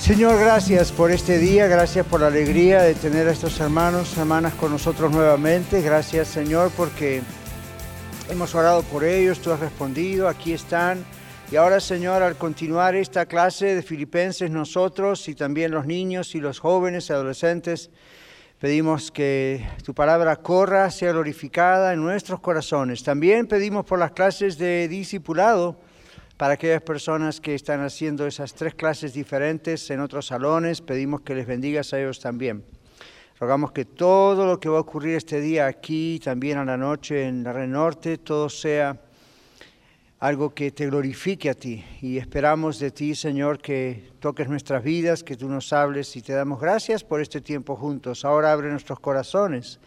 Señor, gracias por este día, gracias por la alegría de tener a estos hermanos, hermanas con nosotros nuevamente. Gracias, Señor, porque hemos orado por ellos, tú has respondido, aquí están. Y ahora, Señor, al continuar esta clase de Filipenses, nosotros y también los niños y los jóvenes y adolescentes, pedimos que tu palabra corra, sea glorificada en nuestros corazones. También pedimos por las clases de discipulado para aquellas personas que están haciendo esas tres clases diferentes en otros salones, pedimos que les bendigas a ellos también. Rogamos que todo lo que va a ocurrir este día aquí, también a la noche en la Red Norte, todo sea algo que te glorifique a ti. Y esperamos de ti, Señor, que toques nuestras vidas, que tú nos hables y te damos gracias por este tiempo juntos. Ahora abre nuestros corazones,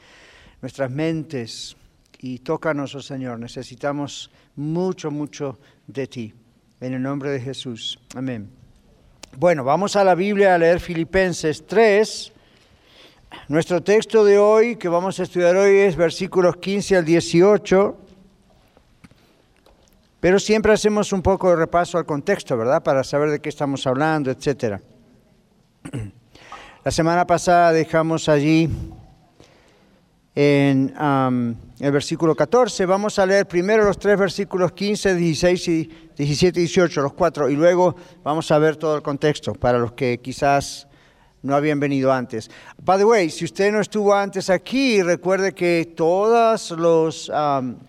nuestras mentes y tócanos, oh Señor. Necesitamos mucho, mucho de ti. En el nombre de Jesús. Amén. Bueno, vamos a la Biblia a leer Filipenses 3. Nuestro texto de hoy, que vamos a estudiar hoy, es versículos 15 al 18. Pero siempre hacemos un poco de repaso al contexto, ¿verdad? Para saber de qué estamos hablando, etc. La semana pasada dejamos allí en el versículo 14. Vamos a leer primero los tres versículos 15, 16 y 17 y 18, los cuatro, y luego vamos a ver todo el contexto para los que quizás no habían venido antes. By the way, si usted no estuvo antes aquí, recuerde que todas, los,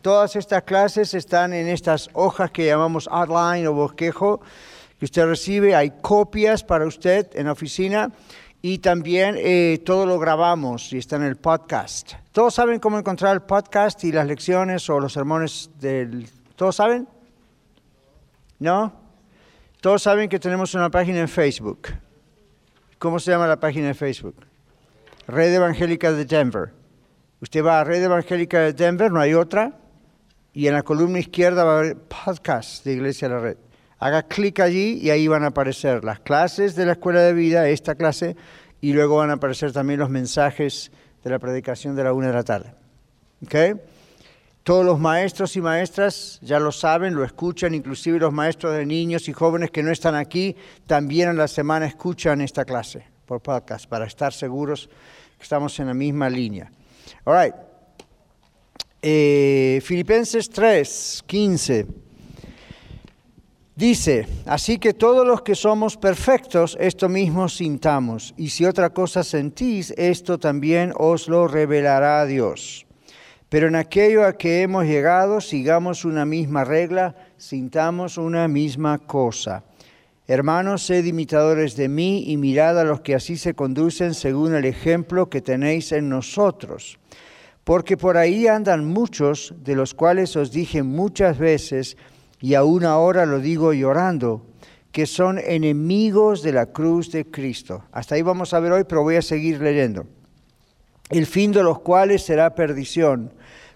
todas estas clases están en estas hojas que llamamos outline o bosquejo que usted recibe. Hay copias para usted en la oficina y también eh, todo lo grabamos y está en el podcast. ¿Todos saben cómo encontrar el podcast y las lecciones o los sermones del... ¿Todos saben? ¿No? Todos saben que tenemos una página en Facebook. ¿Cómo se llama la página de Facebook? Red Evangélica de Denver. Usted va a Red Evangélica de Denver, no hay otra, y en la columna izquierda va a haber podcast de Iglesia de la Red. Haga clic allí y ahí van a aparecer las clases de la escuela de vida, esta clase, y luego van a aparecer también los mensajes de la predicación de la una de la tarde. ¿Okay? Todos los maestros y maestras ya lo saben, lo escuchan, inclusive los maestros de niños y jóvenes que no están aquí, también en la semana escuchan esta clase por podcast para estar seguros que estamos en la misma línea. All right. Eh, Filipenses 3, 15. Dice, así que todos los que somos perfectos, esto mismo sintamos, y si otra cosa sentís, esto también os lo revelará Dios. Pero en aquello a que hemos llegado, sigamos una misma regla, sintamos una misma cosa. Hermanos, sed imitadores de mí y mirad a los que así se conducen según el ejemplo que tenéis en nosotros. Porque por ahí andan muchos, de los cuales os dije muchas veces, y aún ahora lo digo llorando, que son enemigos de la cruz de Cristo. Hasta ahí vamos a ver hoy, pero voy a seguir leyendo. El fin de los cuales será perdición,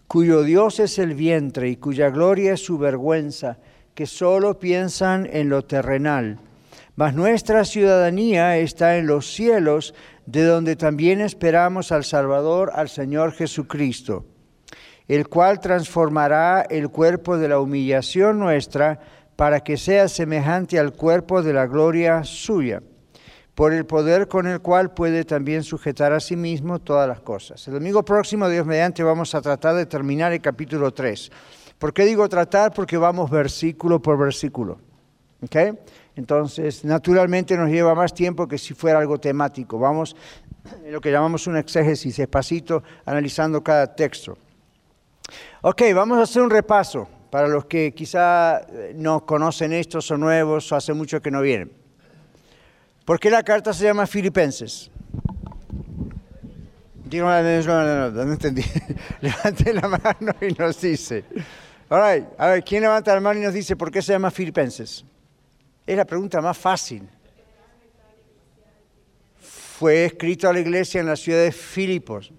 cuyo Dios es el vientre y cuya gloria es su vergüenza, que solo piensan en lo terrenal. Mas nuestra ciudadanía está en los cielos, de donde también esperamos al Salvador, al Señor Jesucristo el cual transformará el cuerpo de la humillación nuestra para que sea semejante al cuerpo de la gloria suya, por el poder con el cual puede también sujetar a sí mismo todas las cosas. El domingo próximo, Dios mediante, vamos a tratar de terminar el capítulo 3. ¿Por qué digo tratar? Porque vamos versículo por versículo. Entonces, naturalmente nos lleva más tiempo que si fuera algo temático. Vamos en lo que llamamos un exégesis, despacito, analizando cada texto. Ok, vamos a hacer un repaso para los que quizá eh, no conocen esto, son nuevos o hace mucho que no vienen. ¿Por qué la carta se llama Filipenses? No entendí. Levante la mano y nos dice. All A ver, ¿quién levanta la mano y nos dice por qué se llama Filipenses? Es la pregunta más fácil. fue escrito a la iglesia en la ciudad de Filipos.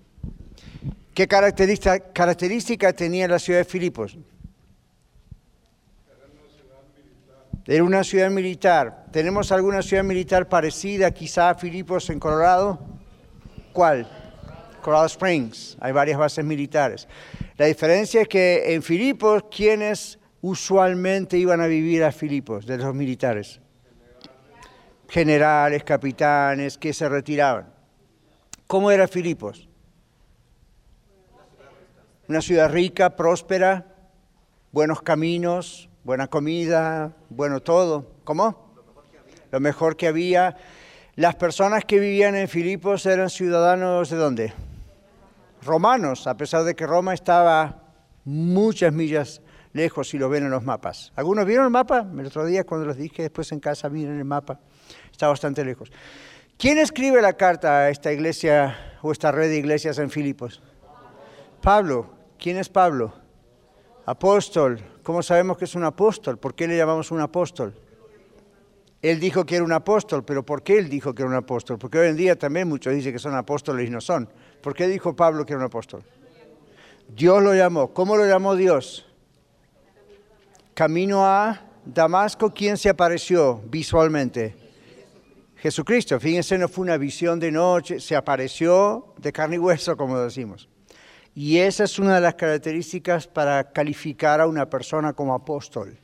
¿Qué característica, tenía la ciudad de Filipos? Era una ciudad militar. ¿Tenemos alguna ciudad militar parecida quizá a Filipos en Colorado? ¿Cuál? Colorado Springs. Hay varias bases militares. La diferencia es que en Filipos, ¿quiénes usualmente iban a vivir a Filipos de los militares? Generales, capitanes, que se retiraban. ¿Cómo era Filipos? Una ciudad rica, próspera, buenos caminos, buena comida, bueno todo. ¿Cómo? Lo mejor que había. Las personas que vivían en Filipos eran ciudadanos de dónde? Romanos, a pesar de que Roma estaba muchas millas lejos si lo ven en los mapas. ¿Algunos vieron el mapa? El otro día cuando los dije, después en casa miren el mapa. Está bastante lejos. ¿Quién escribe la carta a esta iglesia o esta red de iglesias en Filipos? Pablo. ¿Quién es Pablo? Apóstol. ¿Cómo sabemos que es un apóstol? ¿Por qué le llamamos un apóstol? Él dijo que era un apóstol, pero ¿por qué él dijo que era un apóstol? Porque hoy en día también muchos dicen que son apóstoles y no son. ¿Por qué dijo Pablo que era un apóstol? Dios lo llamó. ¿Cómo lo llamó Dios? Camino a Damasco, ¿quién se apareció visualmente? Jesucristo. Fíjense, no fue una visión de noche, se apareció de carne y hueso, como decimos. Y esa es una de las características para calificar a una persona como apóstol.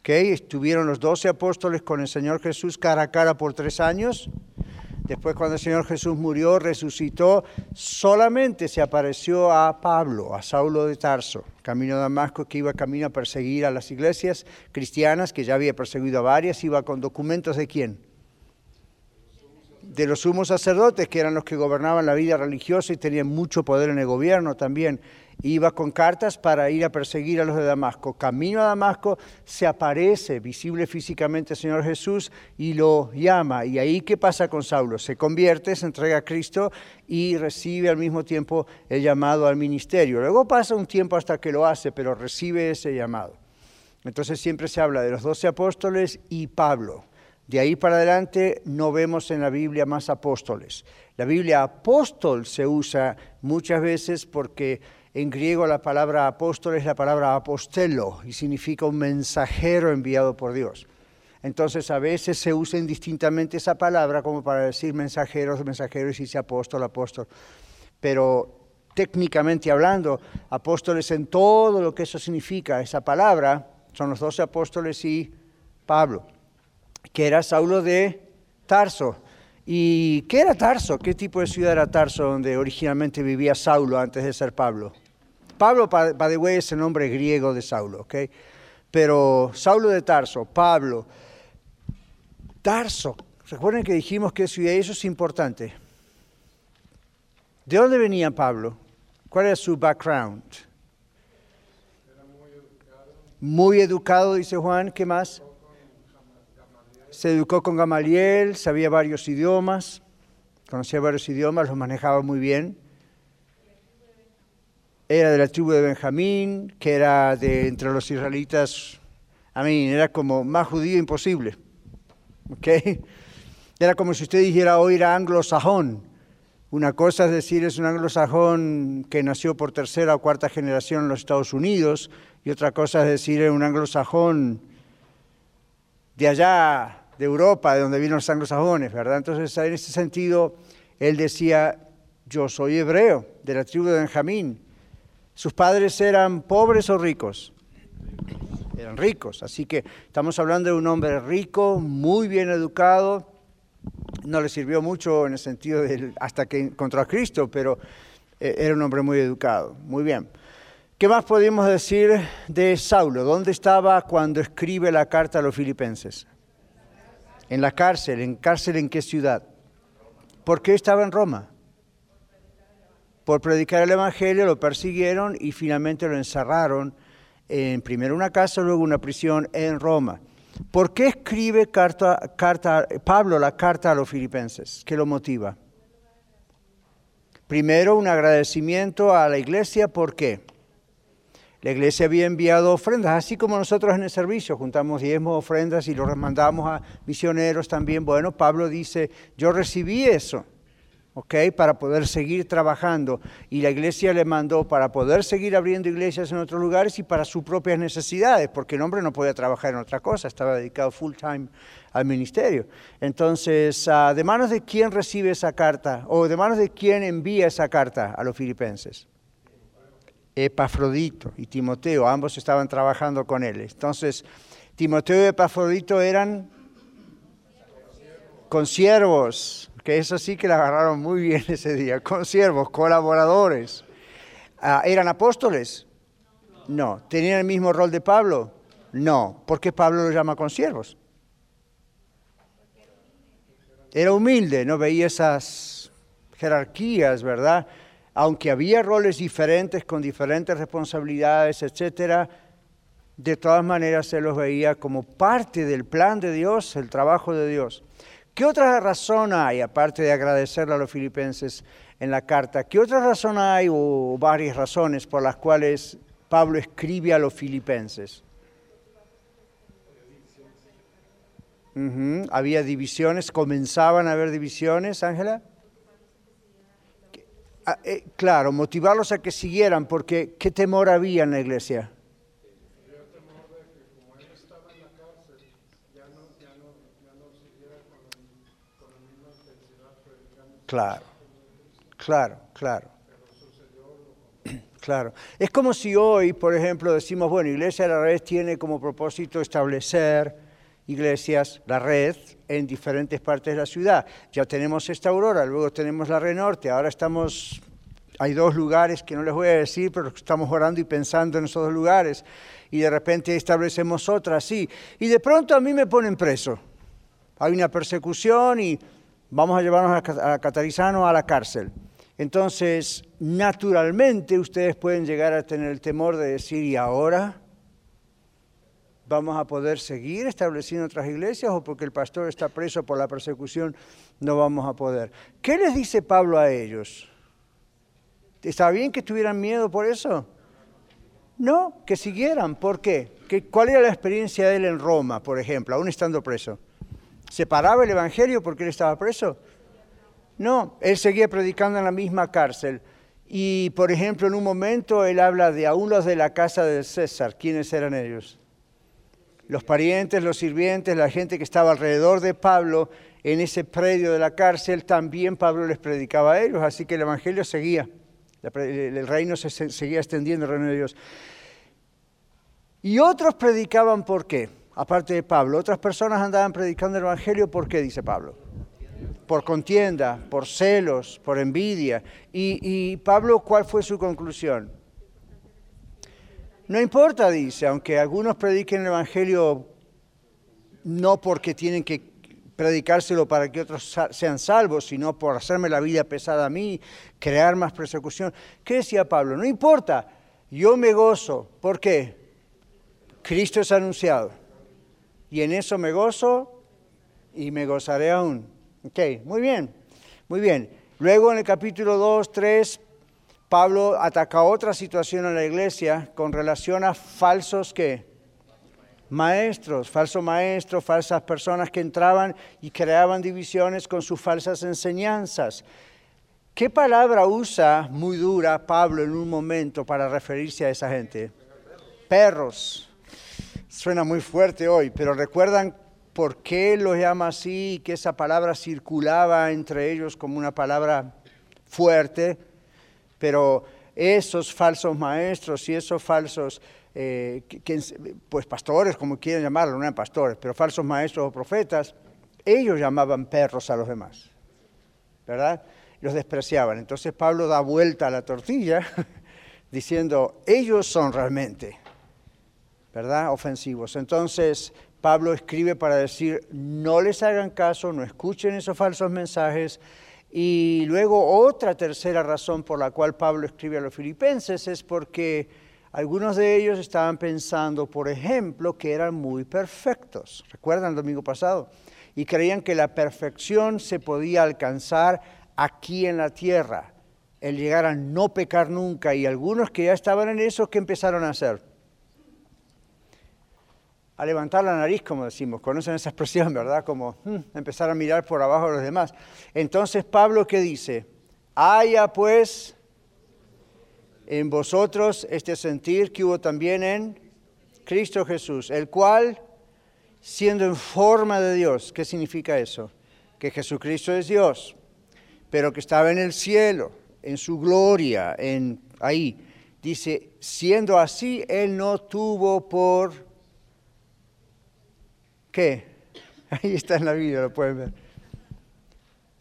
¿Okay? Estuvieron los doce apóstoles con el Señor Jesús cara a cara por tres años. Después cuando el Señor Jesús murió, resucitó, solamente se apareció a Pablo, a Saulo de Tarso, camino de Damasco, que iba camino a perseguir a las iglesias cristianas, que ya había perseguido a varias, iba con documentos de quién? De los sumos sacerdotes, que eran los que gobernaban la vida religiosa y tenían mucho poder en el gobierno también, iba con cartas para ir a perseguir a los de Damasco. Camino a Damasco se aparece visible físicamente el Señor Jesús y lo llama. ¿Y ahí qué pasa con Saulo? Se convierte, se entrega a Cristo y recibe al mismo tiempo el llamado al ministerio. Luego pasa un tiempo hasta que lo hace, pero recibe ese llamado. Entonces siempre se habla de los doce apóstoles y Pablo. De ahí para adelante no vemos en la Biblia más apóstoles. La Biblia apóstol se usa muchas veces porque en griego la palabra apóstol es la palabra apostelo y significa un mensajero enviado por Dios. Entonces a veces se usa indistintamente esa palabra como para decir mensajeros, mensajeros y dice apóstol, apóstol. Pero técnicamente hablando, apóstoles en todo lo que eso significa, esa palabra, son los doce apóstoles y Pablo que era Saulo de Tarso. ¿Y qué era Tarso? ¿Qué tipo de ciudad era Tarso donde originalmente vivía Saulo antes de ser Pablo? Pablo, by the way, es el nombre griego de Saulo, ¿ok? Pero Saulo de Tarso, Pablo, Tarso, recuerden que dijimos que ciudad, eso es importante. ¿De dónde venía Pablo? ¿Cuál era su background? Era muy educado. Muy educado, dice Juan, ¿qué más? Se educó con Gamaliel, sabía varios idiomas, conocía varios idiomas, los manejaba muy bien. Era de la tribu de Benjamín, que era de entre los israelitas, a mí era como más judío imposible. ¿okay? Era como si usted dijera hoy era anglosajón. Una cosa es decir es un anglosajón que nació por tercera o cuarta generación en los Estados Unidos, y otra cosa es decir es un anglosajón de allá de Europa, de donde vienen los anglosajones, ¿verdad? Entonces, en ese sentido, él decía, yo soy hebreo, de la tribu de Benjamín. ¿Sus padres eran pobres o ricos? Eran ricos, así que estamos hablando de un hombre rico, muy bien educado, no le sirvió mucho en el sentido de hasta que encontró a Cristo, pero eh, era un hombre muy educado. Muy bien. ¿Qué más podemos decir de Saulo? ¿Dónde estaba cuando escribe la carta a los filipenses? En la cárcel. ¿En cárcel en qué ciudad? ¿Por qué estaba en Roma? Por predicar el Evangelio, lo persiguieron y finalmente lo encerraron en primero una casa, luego una prisión en Roma. ¿Por qué escribe carta, carta, Pablo la carta a los filipenses? ¿Qué lo motiva? Primero, un agradecimiento a la iglesia. ¿Por qué? La iglesia había enviado ofrendas, así como nosotros en el servicio juntamos diezmos ofrendas y los mandamos a misioneros también. Bueno, Pablo dice, yo recibí eso. ¿ok? Para poder seguir trabajando. Y la iglesia le mandó para poder seguir abriendo iglesias en otros lugares y para sus propias necesidades, porque el hombre no podía trabajar en otra cosa, estaba dedicado full time al ministerio. Entonces, ah, ¿de manos de quién recibe esa carta? ¿O de manos de quién envía esa carta a los filipenses? Epafrodito y Timoteo, ambos estaban trabajando con él. Entonces, Timoteo y Epafrodito eran consiervos, que eso sí que la agarraron muy bien ese día, con siervos, colaboradores. Ah, ¿Eran apóstoles? No. ¿Tenían el mismo rol de Pablo? No. ¿Por qué Pablo los llama consiervos? Era humilde, no veía esas jerarquías, ¿verdad? Aunque había roles diferentes, con diferentes responsabilidades, etcétera, de todas maneras se los veía como parte del plan de Dios, el trabajo de Dios. ¿Qué otra razón hay, aparte de agradecerle a los filipenses en la carta, qué otra razón hay o varias razones por las cuales Pablo escribe a los filipenses? Había divisiones, comenzaban a haber divisiones, Ángela. Ah, eh, claro, motivarlos a que siguieran, porque ¿qué temor había en la iglesia? Claro, claro, claro. Claro. Es como si hoy, por ejemplo, decimos, bueno, Iglesia de la Red tiene como propósito establecer iglesias, la red, en diferentes partes de la ciudad. Ya tenemos esta aurora, luego tenemos la red norte, ahora estamos, hay dos lugares que no les voy a decir, pero estamos orando y pensando en esos dos lugares, y de repente establecemos otra, sí. Y de pronto a mí me ponen preso. Hay una persecución y vamos a llevarnos a, Catarizano a la cárcel. Entonces, naturalmente ustedes pueden llegar a tener el temor de decir, ¿y ahora? ¿Vamos a poder seguir estableciendo otras iglesias o porque el pastor está preso por la persecución no vamos a poder? ¿Qué les dice Pablo a ellos? ¿Está bien que tuvieran miedo por eso? No, que siguieran. ¿Por qué? ¿Cuál era la experiencia de él en Roma, por ejemplo, aún estando preso? ¿Separaba el Evangelio porque él estaba preso? No, él seguía predicando en la misma cárcel. Y, por ejemplo, en un momento él habla de aún los de la casa de César. ¿Quiénes eran ellos? Los parientes, los sirvientes, la gente que estaba alrededor de Pablo en ese predio de la cárcel, también Pablo les predicaba a ellos, así que el Evangelio seguía, el reino se seguía extendiendo, el reino de Dios. Y otros predicaban por qué aparte de Pablo. Otras personas andaban predicando el Evangelio, ¿por qué? Dice Pablo. Por contienda, por celos, por envidia. Y, Pablo, ¿cuál fue su conclusión? No importa, dice, aunque algunos prediquen el Evangelio no porque tienen que predicárselo para que otros sean salvos, sino por hacerme la vida pesada a mí, crear más persecución. ¿Qué decía Pablo? No importa, yo me gozo. ¿Por qué? Cristo es anunciado y en eso me gozo y me gozaré aún. Ok, muy bien, muy bien. Luego en el capítulo 2, 3, Pablo ataca otra situación en la iglesia con relación a falsos que maestros, falsos maestros, falsas personas que entraban y creaban divisiones con sus falsas enseñanzas. ¿Qué palabra usa muy dura Pablo en un momento para referirse a esa gente? Perros. Suena muy fuerte hoy, pero recuerdan por qué lo llama así y que esa palabra circulaba entre ellos como una palabra fuerte, pero esos falsos maestros y esos falsos, eh, pues pastores, como quieran llamarlo, no eran pastores, pero falsos maestros o profetas, ellos llamaban perros a los demás, ¿verdad? Los despreciaban. Entonces Pablo da vuelta a la tortilla diciendo, ellos son realmente ¿verdad? Ofensivos. Entonces, Pablo escribe para decir, no les hagan caso, no escuchen esos falsos mensajes. Y luego otra tercera razón por la cual Pablo escribe a los filipenses es porque algunos de ellos estaban pensando, por ejemplo, que eran muy perfectos. ¿Recuerdan el domingo pasado? Y creían que la perfección se podía alcanzar aquí en la tierra, el llegar a no pecar nunca y algunos que ya estaban en eso, ¿qué empezaron a hacer? A levantar la nariz, como decimos, conocen esa expresión, ¿verdad? Como hmm, empezar a mirar por abajo a los demás. Entonces Pablo, ¿qué dice? Haya pues en vosotros este sentir que hubo también en Cristo Jesús, el cual, siendo en forma de Dios, ¿qué significa eso? Que Jesucristo es Dios, pero que estaba en el cielo en su gloria, en ahí. Dice, siendo así, él no tuvo por... ¿Qué? Ahí está en la Biblia, lo pueden ver.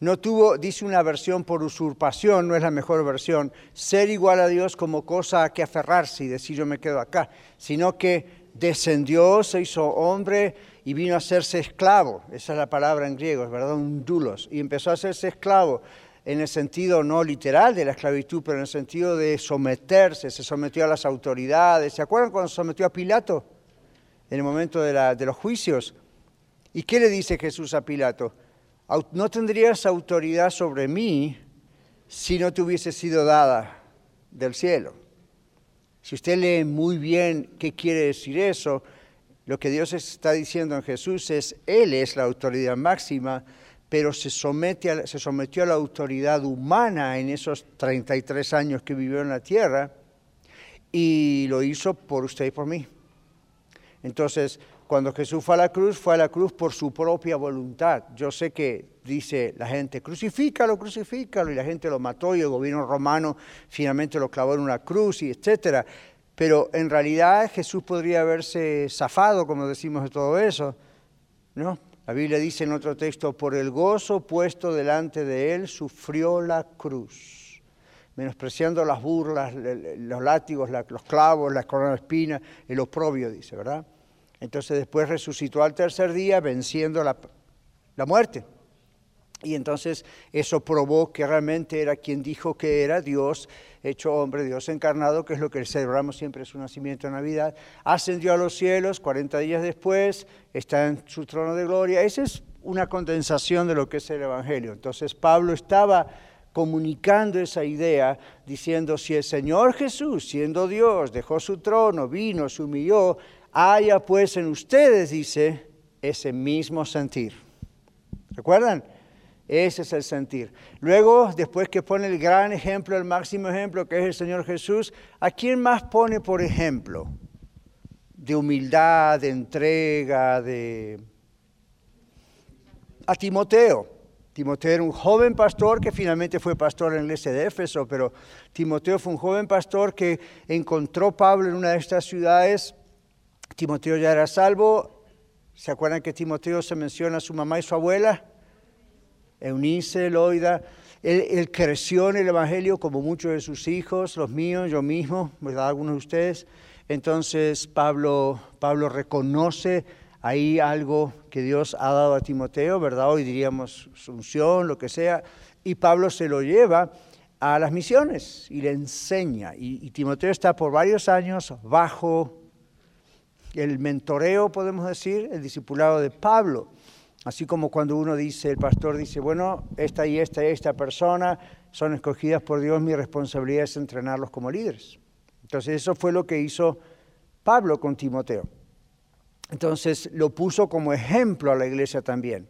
No tuvo, dice una versión por usurpación, no es la mejor versión, ser igual a Dios como cosa a que aferrarse y decir yo me quedo acá, sino que descendió, se hizo hombre y vino a hacerse esclavo. Esa es la palabra en griego, ¿verdad? Un dulos. Y empezó a hacerse esclavo en el sentido no literal de la esclavitud, pero en el sentido de someterse, se sometió a las autoridades. ¿Se acuerdan cuando se sometió a Pilato en el momento de, los juicios? ¿Y qué le dice Jesús a Pilato? No tendrías autoridad sobre mí si no te hubiese sido dada del cielo. Si usted lee muy bien qué quiere decir eso, lo que Dios está diciendo en Jesús es, Él es la autoridad máxima pero se, se sometió a la autoridad humana en esos 33 años que vivió en la tierra y lo hizo por usted y por mí. Entonces, cuando Jesús fue a la cruz, fue a la cruz por su propia voluntad. Yo sé que dice la gente, crucifícalo, crucifícalo, y la gente lo mató y el gobierno romano finalmente lo clavó en una cruz y etcétera. Pero en realidad Jesús podría haberse zafado, como decimos de todo eso, ¿no? La Biblia dice en otro texto, por el gozo puesto delante de él, sufrió la cruz, menospreciando las burlas, los látigos, los clavos, la corona de espina, el oprobio, dice, ¿verdad? Entonces después resucitó al tercer día, venciendo la, muerte. Y entonces eso probó que realmente era quien dijo que era Dios hecho hombre, Dios encarnado, que es lo que celebramos siempre su nacimiento en Navidad. Ascendió a los cielos 40 días después, está en su trono de gloria. Esa es una condensación de lo que es el Evangelio. Entonces Pablo estaba comunicando esa idea, diciendo, si el Señor Jesús, siendo Dios, dejó su trono, vino, se humilló, haya pues en ustedes, dice, ese mismo sentir. ¿Recuerdan? Ese es el sentir. Luego, después que pone el gran ejemplo, el máximo ejemplo, que es el Señor Jesús, ¿a quién más pone por ejemplo? De humildad, de entrega, de... A Timoteo. Timoteo era un joven pastor que finalmente fue pastor en el iglesia de Éfeso, pero Timoteo fue un joven pastor que encontró Pablo en una de estas ciudades. Timoteo ya era salvo. ¿Se acuerdan que Timoteo se menciona a su mamá y su abuela? Eunice, Loida, él, creció en el Evangelio como muchos de sus hijos, los míos, yo mismo, ¿verdad? Algunos de ustedes. Entonces Pablo, Pablo reconoce ahí algo que Dios ha dado a Timoteo, ¿verdad? Hoy diríamos unción, lo que sea, y Pablo se lo lleva a las misiones y le enseña. y Timoteo está por varios años bajo el mentoreo, podemos decir, el discipulado de Pablo. Así como cuando uno dice, el pastor dice, bueno, esta y esta y esta persona son escogidas por Dios, mi responsabilidad es entrenarlos como líderes. Entonces eso fue lo que hizo Pablo con Timoteo. Entonces lo puso como ejemplo a la iglesia también.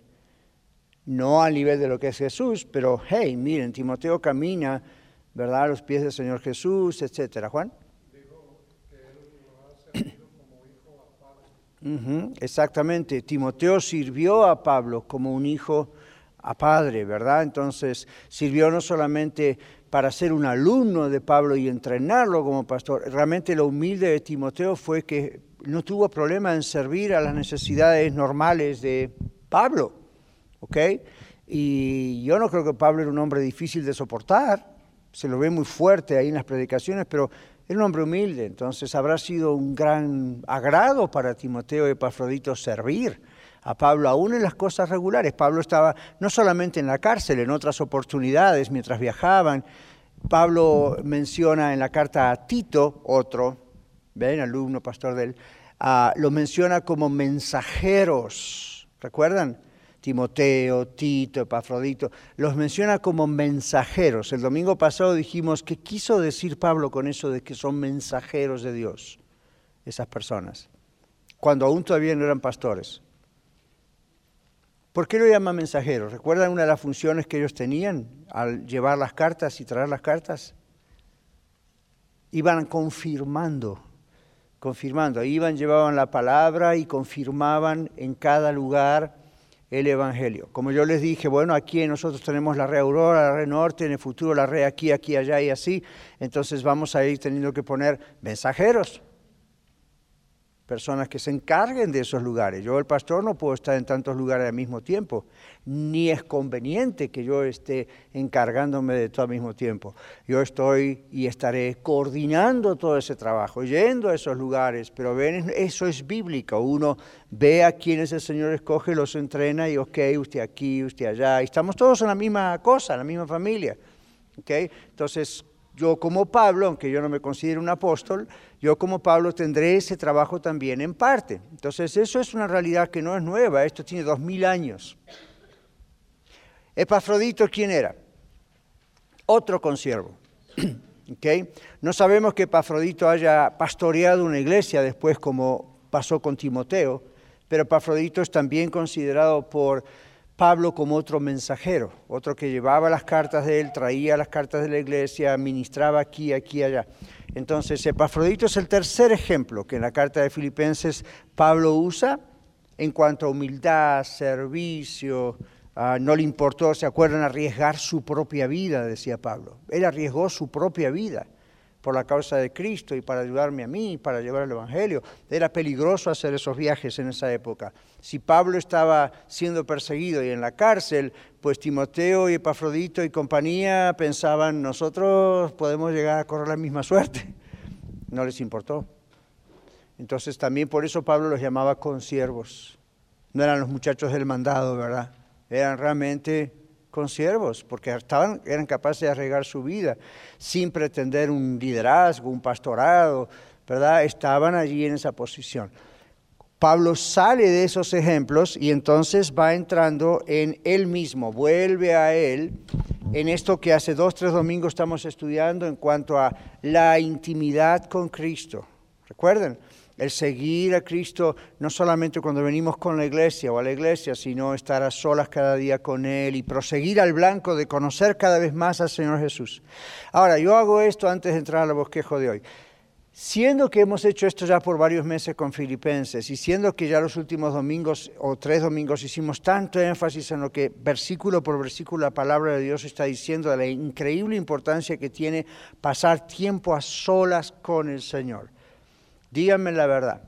No al nivel de lo que es Jesús, pero hey, miren, Timoteo camina, ¿verdad?, a los pies del Señor Jesús, etcétera. Juan exactamente. Timoteo sirvió a Pablo como un hijo a padre, ¿verdad? Entonces sirvió no solamente para ser un alumno de Pablo y entrenarlo como pastor, realmente lo humilde de Timoteo fue que no tuvo problema en servir a las necesidades normales de Pablo, ¿ok? Y yo no creo que Pablo era un hombre difícil de soportar, se lo ve muy fuerte ahí en las predicaciones, pero era un hombre humilde, entonces habrá sido un gran agrado para Timoteo y Epafrodito servir a Pablo aún en las cosas regulares. Pablo estaba no solamente en la cárcel, en otras oportunidades mientras viajaban. Pablo menciona en la carta a Tito, otro, ven, alumno, pastor de él, ah, lo menciona como mensajeros, ¿recuerdan? Timoteo, Tito, Epafrodito, los menciona como mensajeros. El domingo pasado dijimos, ¿qué quiso decir Pablo con eso de que son mensajeros de Dios, esas personas? Cuando aún todavía no eran pastores. ¿Por qué lo llama mensajeros? ¿Recuerdan una de las funciones que ellos tenían al llevar las cartas y traer las cartas? Iban confirmando, confirmando. Iban, llevaban la palabra y confirmaban en cada lugar el Evangelio. Como yo les dije, bueno, aquí nosotros tenemos la red Aurora, la red Norte, en el futuro la red aquí, aquí, allá y así, entonces vamos a ir teniendo que poner mensajeros personas que se encarguen de esos lugares. Yo, el pastor, no puedo estar en tantos lugares al mismo tiempo, ni es conveniente que yo esté encargándome de todo al mismo tiempo. Yo estoy y estaré coordinando todo ese trabajo, yendo a esos lugares, pero ven, eso es bíblico. Uno ve a quienes el Señor escoge, los entrena y, ok, usted aquí, usted allá, y estamos todos en la misma cosa, en la misma familia. Okay? Entonces, yo como Pablo, aunque yo no me considero un apóstol, yo como Pablo tendré ese trabajo también en parte. Entonces eso es una realidad que no es nueva, esto tiene dos mil años. Epafrodito, ¿quién era? Otro consiervo. ¿Okay? No sabemos que Epafrodito haya pastoreado una iglesia después como pasó con Timoteo, pero Epafrodito es también considerado por Pablo como otro mensajero, otro que llevaba las cartas de él, traía las cartas de la iglesia, ministraba aquí, aquí, allá. Entonces, Epafrodito es el tercer ejemplo que en la carta de Filipenses Pablo usa en cuanto a humildad, servicio, ah, no le importó, ¿se acuerdan? Arriesgar su propia vida, decía Pablo. Él arriesgó su propia vida por la causa de Cristo y para ayudarme a mí, para llevar el Evangelio. Era peligroso hacer esos viajes en esa época. Si Pablo estaba siendo perseguido y en la cárcel, pues Timoteo y Epafrodito y compañía pensaban, nosotros podemos llegar a correr la misma suerte. No les importó. Entonces también por eso Pablo los llamaba consiervos. No eran los muchachos del mandado, ¿verdad? Eran realmente siervos, porque estaban, eran capaces de arreglar su vida sin pretender un liderazgo, un pastorado, ¿verdad? Estaban allí en esa posición. Pablo sale de esos ejemplos y entonces va entrando en él mismo, vuelve a él en esto que hace dos, tres domingos estamos estudiando en cuanto a la intimidad con Cristo. Recuerden, el seguir a Cristo no solamente cuando venimos con la iglesia o a la iglesia, sino estar a solas cada día con Él y proseguir al blanco de conocer cada vez más al Señor Jesús. Ahora, yo hago esto antes de entrar al bosquejo de hoy. Siendo que hemos hecho esto ya por varios meses con Filipenses y siendo que ya los últimos domingos o tres domingos hicimos tanto énfasis en lo que versículo por versículo la palabra de Dios está diciendo de la increíble importancia que tiene pasar tiempo a solas con el Señor. Díganme la verdad.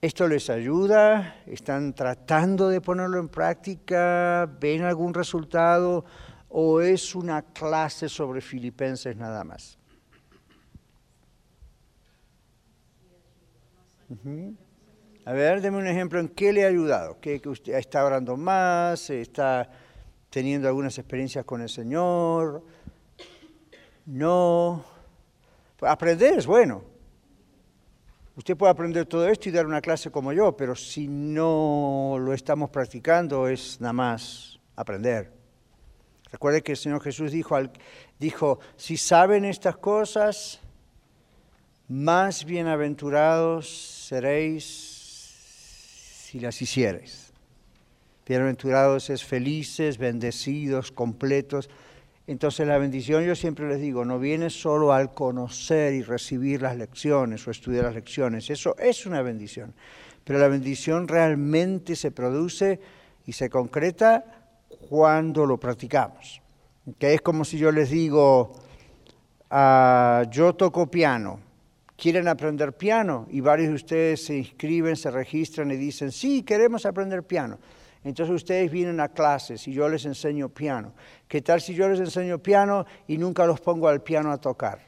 ¿Esto les ayuda? ¿Están tratando de ponerlo en práctica? ¿Ven algún resultado? ¿O es una clase sobre filipenses nada más? A ver, deme un ejemplo en qué le ha ayudado. ¿Que, usted está orando más? ¿Está teniendo algunas experiencias con el Señor? No. Aprender es bueno. Usted puede aprender todo esto y dar una clase como yo, pero si no lo estamos practicando es nada más aprender. Recuerde que el Señor Jesús dijo, dijo si saben estas cosas, más bienaventurados seréis si las hiciereis. Bienaventurados es felices, bendecidos, completos. Entonces la bendición, yo siempre les digo, no viene solo al conocer y recibir las lecciones o estudiar las lecciones, eso es una bendición, pero la bendición realmente se produce y se concreta cuando lo practicamos. Que es como si yo les digo, ah, yo toco piano, quieren aprender piano y varios de ustedes se inscriben, se registran y dicen, sí, queremos aprender piano. Entonces ustedes vienen a clases y yo les enseño piano. ¿Qué tal si yo les enseño piano y nunca los pongo al piano a tocar?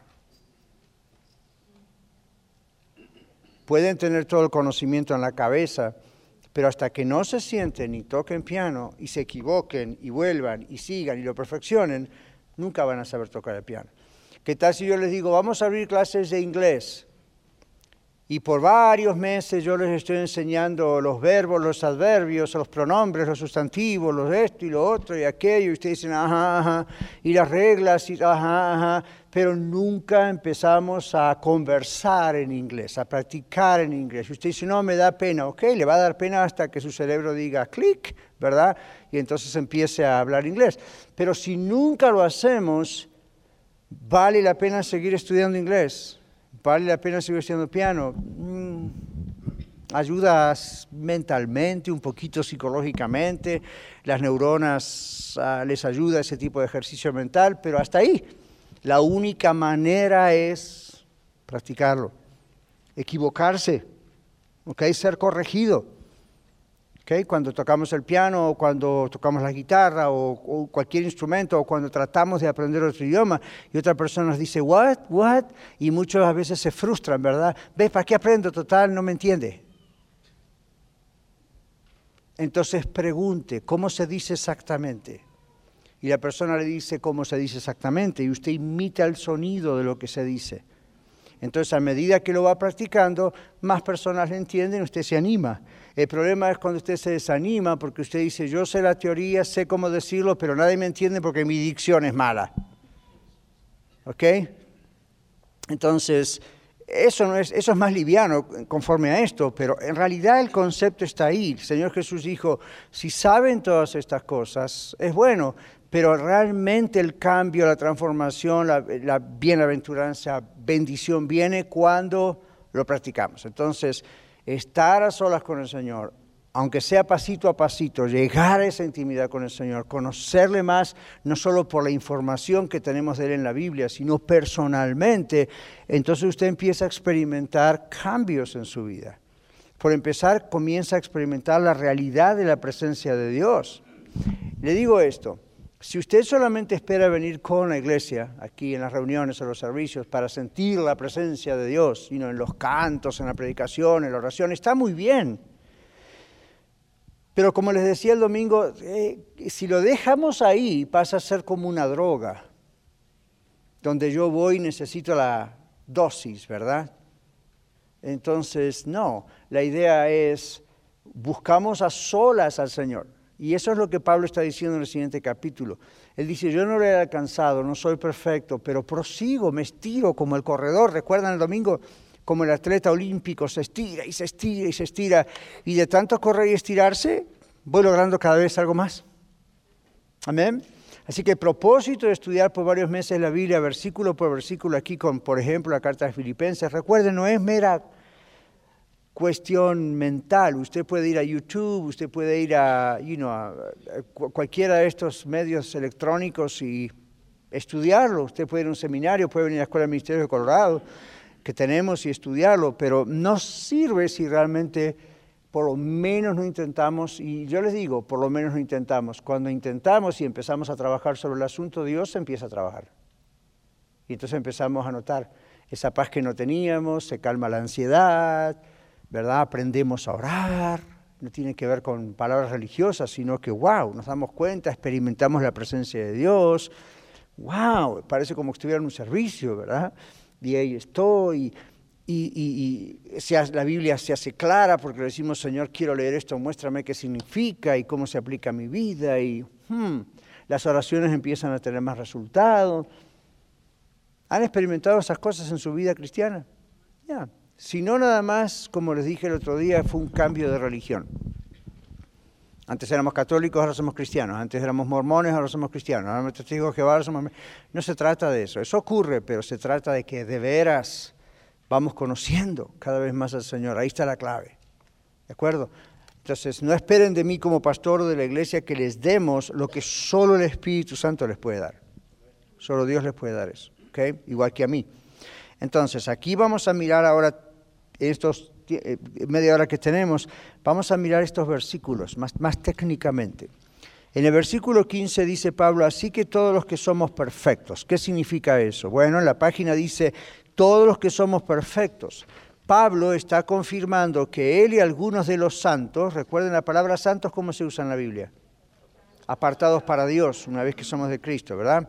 Pueden tener todo el conocimiento en la cabeza, pero hasta que no se sienten y toquen piano y se equivoquen y vuelvan y sigan y lo perfeccionen, nunca van a saber tocar el piano. ¿Qué tal si yo les digo, vamos a abrir clases de inglés? y por varios meses yo les estoy enseñando los verbos, los adverbios, los pronombres, los sustantivos, los esto y lo otro y aquello, y ustedes dicen, ajá, ajá, y las reglas, y ajá, ajá, pero nunca empezamos a conversar en inglés, a practicar en inglés. Y usted dice, no, me da pena, ok, le va a dar pena hasta que su cerebro diga clic, ¿verdad? Y entonces empiece a hablar inglés. Pero si nunca lo hacemos, vale la pena seguir estudiando inglés vale la pena seguir estudiando piano. Mm, ayudas mentalmente, un poquito psicológicamente, las neuronas ah, les ayuda ese tipo de ejercicio mental, pero hasta ahí. La única manera es practicarlo, equivocarse, ¿okay? ser corregido. Cuando tocamos el piano o cuando tocamos la guitarra o, cualquier instrumento o cuando tratamos de aprender otro idioma y otra persona nos dice, what, what, y muchas veces se frustran, ¿verdad? ¿Ves, para qué aprendo? Total, no me entiende. Entonces pregunte, ¿cómo se dice exactamente? Y la persona le dice cómo se dice exactamente y usted imita el sonido de lo que se dice. Entonces, a medida que lo va practicando, más personas le entienden, y usted se anima. El problema es cuando usted se desanima porque usted dice, yo sé la teoría, sé cómo decirlo, pero nadie me entiende porque mi dicción es mala. ¿Ok? Entonces, eso, no es, eso es más liviano conforme a esto, pero en realidad el concepto está ahí. El Señor Jesús dijo, si saben todas estas cosas, es bueno, pero realmente el cambio, la transformación, la, la bienaventuranza, bendición viene cuando lo practicamos. Entonces, estar a solas con el Señor, aunque sea pasito a pasito, llegar a esa intimidad con el Señor, conocerle más, no solo por la información que tenemos de Él en la Biblia, sino personalmente, entonces usted empieza a experimentar cambios en su vida. Por empezar, comienza a experimentar la realidad de la presencia de Dios. Le digo esto, si usted solamente espera venir con la iglesia, aquí en las reuniones o los servicios, para sentir la presencia de Dios, sino en los cantos, en la predicación, en la oración, está muy bien. Pero como les decía el domingo, eh, si lo dejamos ahí, pasa a ser como una droga, donde yo voy y necesito la dosis, ¿verdad? Entonces, no, la idea es, buscamos a solas al Señor. Y eso es lo que Pablo está diciendo en el siguiente capítulo. Él dice, yo no lo he alcanzado, no soy perfecto, pero prosigo, me estiro como el corredor. ¿Recuerdan el domingo? Como el atleta olímpico se estira y se estira y se estira. Y de tanto correr y estirarse, voy logrando cada vez algo más. Amén. Así que el propósito de estudiar por varios meses la Biblia, versículo por versículo, aquí con, por ejemplo, la carta de Filipenses, recuerden, no es mera cuestión mental. Usted puede ir a YouTube, usted puede ir a, cualquiera de estos medios electrónicos y estudiarlo. Usted puede ir a un seminario, puede venir a la Escuela del Ministerio de Colorado que tenemos y estudiarlo, pero no sirve si realmente por lo menos no intentamos, y yo les digo, por lo menos no intentamos. Cuando intentamos y empezamos a trabajar sobre el asunto, Dios empieza a trabajar. Y entonces empezamos a notar esa paz que no teníamos, se calma la ansiedad, ¿verdad? Aprendemos a orar, no tiene que ver con palabras religiosas, sino que, wow, nos damos cuenta, experimentamos la presencia de Dios, wow, parece como que estuviera en un servicio, ¿verdad? Y ahí estoy, y, la Biblia se hace clara porque le decimos, Señor, quiero leer esto, muéstrame qué significa y cómo se aplica a mi vida, y hmm, las oraciones empiezan a tener más resultados. ¿Han experimentado esas cosas en su vida cristiana? Ya sino nada más, como les dije el otro día, fue un cambio de religión. Antes éramos católicos, ahora somos cristianos. Antes éramos mormones, ahora somos cristianos. Ahora somos testigos Jehová, ahora somos... No se trata de eso. Eso ocurre, pero se trata de que de veras vamos conociendo cada vez más al Señor. Ahí está la clave. ¿De acuerdo? Entonces, no esperen de mí como pastor de la iglesia que les demos lo que solo el Espíritu Santo les puede dar. Solo Dios les puede dar eso. Igual que a mí. Entonces, aquí vamos a mirar ahora estos eh, media hora que tenemos, vamos a mirar estos versículos más, más técnicamente. En el versículo 15 dice Pablo, así que todos los que somos perfectos. ¿Qué significa eso? Bueno, en la página dice, todos los que somos perfectos. Pablo está confirmando que él y algunos de los santos, recuerden la palabra santos, ¿cómo se usa en la Biblia? Apartados para Dios, una vez que somos de Cristo, ¿verdad?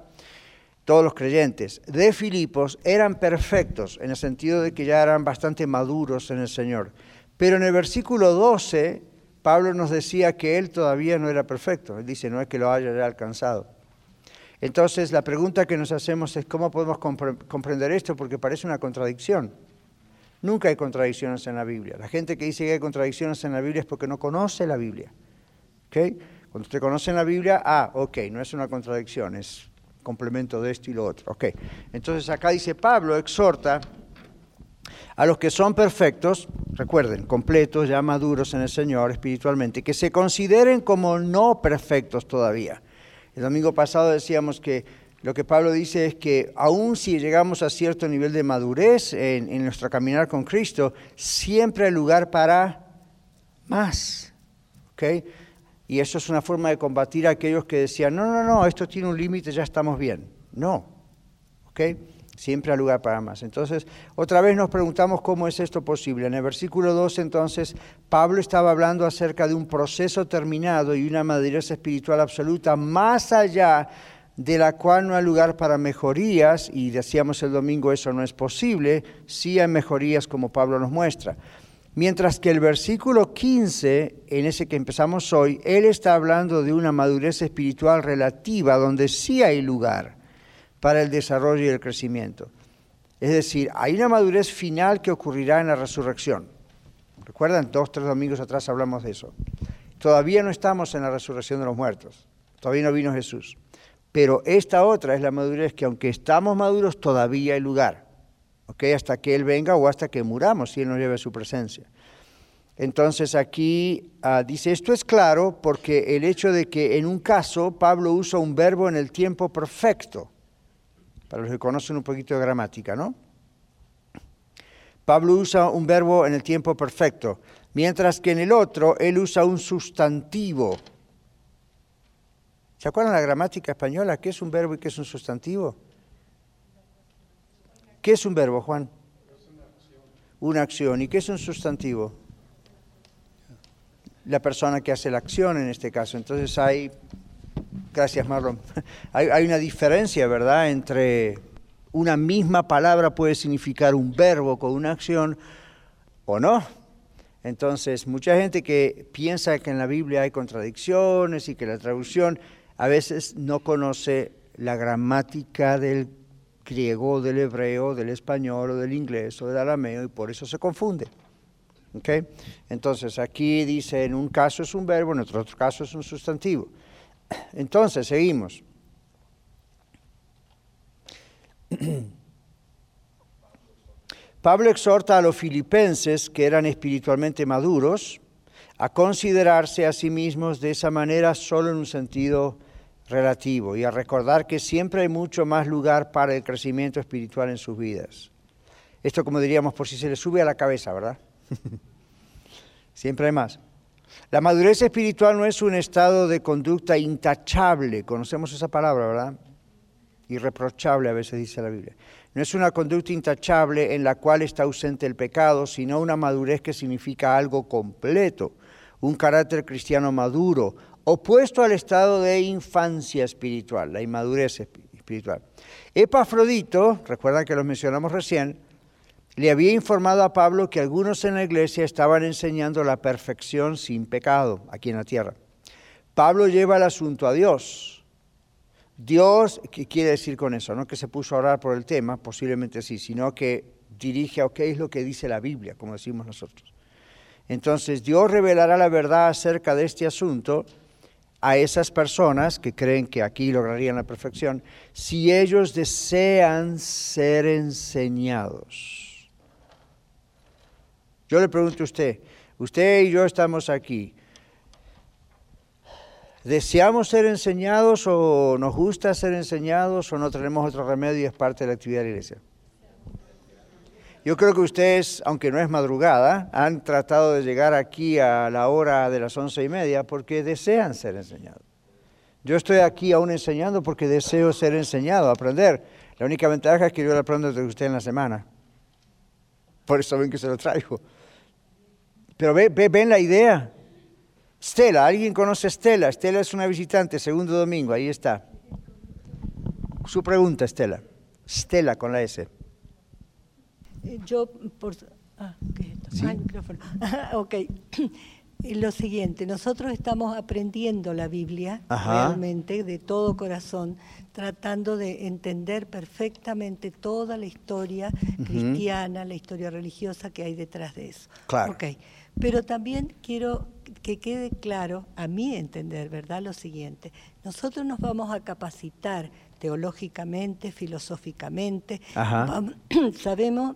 Todos los creyentes de Filipos eran perfectos, en el sentido de que ya eran bastante maduros en el Señor. Pero en el versículo 12, Pablo nos decía que él todavía no era perfecto. Él dice, no es que lo haya ya alcanzado. Entonces, la pregunta que nos hacemos es, ¿cómo podemos comprender esto? Porque parece una contradicción. Nunca hay contradicciones en la Biblia. La gente que dice que hay contradicciones en la Biblia es porque no conoce la Biblia. ¿Okay? Cuando usted conoce la Biblia, ah, ok, no es una contradicción, es complemento de esto y lo otro. Ok, entonces acá dice Pablo, exhorta a los que son perfectos, recuerden, completos, ya maduros en el Señor espiritualmente, que se consideren como no perfectos todavía. El domingo pasado decíamos que lo que Pablo dice es que aun si llegamos a cierto nivel de madurez en, en nuestro caminar con Cristo, siempre hay lugar para más. ¿okay? Y eso es una forma de combatir a aquellos que decían, no, no, no, esto tiene un límite, ya estamos bien. No, ¿ok? Siempre hay lugar para más. Entonces, otra vez nos preguntamos cómo es esto posible. En el versículo 2, entonces, Pablo estaba hablando acerca de un proceso terminado y una madurez espiritual absoluta, más allá de la cual no hay lugar para mejorías, y decíamos el domingo eso no es posible, sí hay mejorías como Pablo nos muestra. Mientras que el versículo 15, en ese que empezamos hoy, él está hablando de una madurez espiritual relativa donde sí hay lugar para el desarrollo y el crecimiento. Es decir, hay una madurez final que ocurrirá en la resurrección. ¿Recuerdan? Dos, tres domingos atrás hablamos de eso. Todavía no estamos en la resurrección de los muertos. Todavía no vino Jesús. Pero esta otra es la madurez que aunque estamos maduros, todavía hay lugar hasta que Él venga o hasta que muramos, si Él nos lleve a su presencia. Entonces aquí ah, dice, esto es claro porque el hecho de que en un caso Pablo usa un verbo en el tiempo perfecto, para los que conocen un poquito de gramática, ¿no? Pablo usa un verbo en el tiempo perfecto, mientras que en el otro él usa un sustantivo. ¿Se acuerdan la gramática española? ¿Qué es un verbo y qué es un sustantivo? ¿Qué es un verbo, Juan? Una acción. ¿Y qué es un sustantivo? La persona que hace la acción en este caso. Entonces hay, gracias Marlon, hay, una diferencia, ¿verdad?, entre una misma palabra puede significar un verbo con una acción o no. Entonces, mucha gente que piensa que en la Biblia hay contradicciones y que la traducción a veces no conoce la gramática del griego, del hebreo, del español o del inglés o del arameo y por eso se confunde. Entonces aquí dice en un caso es un verbo, en otro, otro caso es un sustantivo. Entonces seguimos. Pablo exhorta a los filipenses que eran espiritualmente maduros a considerarse a sí mismos de esa manera solo en un sentido relativo y a recordar que siempre hay mucho más lugar para el crecimiento espiritual en sus vidas. Esto como diríamos por si se le sube a la cabeza, ¿verdad? siempre hay más. La madurez espiritual no es un estado de conducta intachable, conocemos esa palabra, ¿verdad? Irreprochable a veces dice la Biblia. No es una conducta intachable en la cual está ausente el pecado, sino una madurez que significa algo completo, un carácter cristiano maduro, opuesto al estado de infancia espiritual, la inmadurez espiritual. Epafrodito, recuerdan que lo mencionamos recién, le había informado a Pablo que algunos en la iglesia estaban enseñando la perfección sin pecado aquí en la tierra. Pablo lleva el asunto a Dios. Dios, ¿qué quiere decir con eso? No que se puso a orar por el tema, posiblemente sí, sino que dirige a qué es lo que dice la Biblia, como decimos nosotros. Entonces Dios revelará la verdad acerca de este asunto a esas personas que creen que aquí lograrían la perfección, si ellos desean ser enseñados. Yo le pregunto a usted, usted y yo estamos aquí, ¿deseamos ser enseñados o nos gusta ser enseñados o no tenemos otro remedio y es parte de la actividad de la iglesia? Yo creo que ustedes, aunque no es madrugada, han tratado de llegar aquí a la hora de las once y media porque desean ser enseñados. Yo estoy aquí aún enseñando porque deseo ser enseñado, aprender. La única ventaja es que yo lo aprendo de usted en la semana. Por eso ven que se lo traigo. Pero ve, ven la idea. Stella, ¿alguien conoce a Stella? Stella es una visitante, segundo domingo, ahí está. Su pregunta, Estela. Estela con la S. Eh, yo, por... Ah, ¿qué es esto? Sí. Ah, el micrófono. ok. Lo siguiente, nosotros estamos aprendiendo la Biblia Ajá. realmente de todo corazón, tratando de entender perfectamente toda la historia cristiana, la historia religiosa que hay detrás de eso. Claro. Ok. Pero también quiero que quede claro, a mi entender, ¿verdad? Lo siguiente, nosotros nos vamos a capacitar teológicamente, filosóficamente, Ajá. sabemos,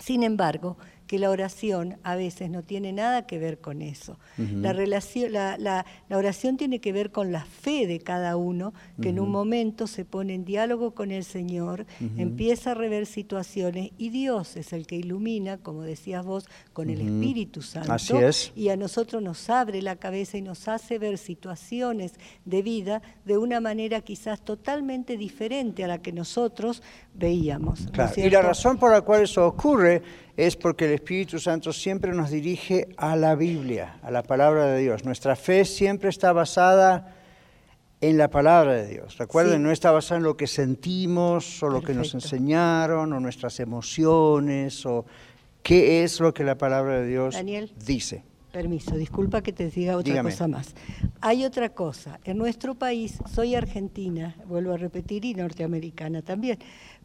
sin embargo, que la oración a veces no tiene nada que ver con eso. la, relación, la, la- la oración tiene que ver con la fe de cada uno, que en un momento se pone en diálogo con el Señor, empieza a rever situaciones y Dios es el que ilumina, como decías vos, con el Espíritu Santo. Así es. Y a nosotros nos abre la cabeza y nos hace ver situaciones de vida de una manera quizás totalmente diferente a la que nosotros veíamos. ¿no es Claro, Y la razón por la cual eso ocurre es porque el Espíritu Santo siempre nos dirige a la Biblia, a la palabra de Dios. Nuestra fe siempre está basada en la palabra de Dios. Recuerden, Sí. no está basada en lo que sentimos o lo que nos enseñaron o nuestras emociones o qué es lo que la palabra de Dios Daniel. dice. Permiso, disculpa que te diga otra Dígame. cosa más. Hay otra cosa. En nuestro país, soy argentina, vuelvo a repetir, y norteamericana también,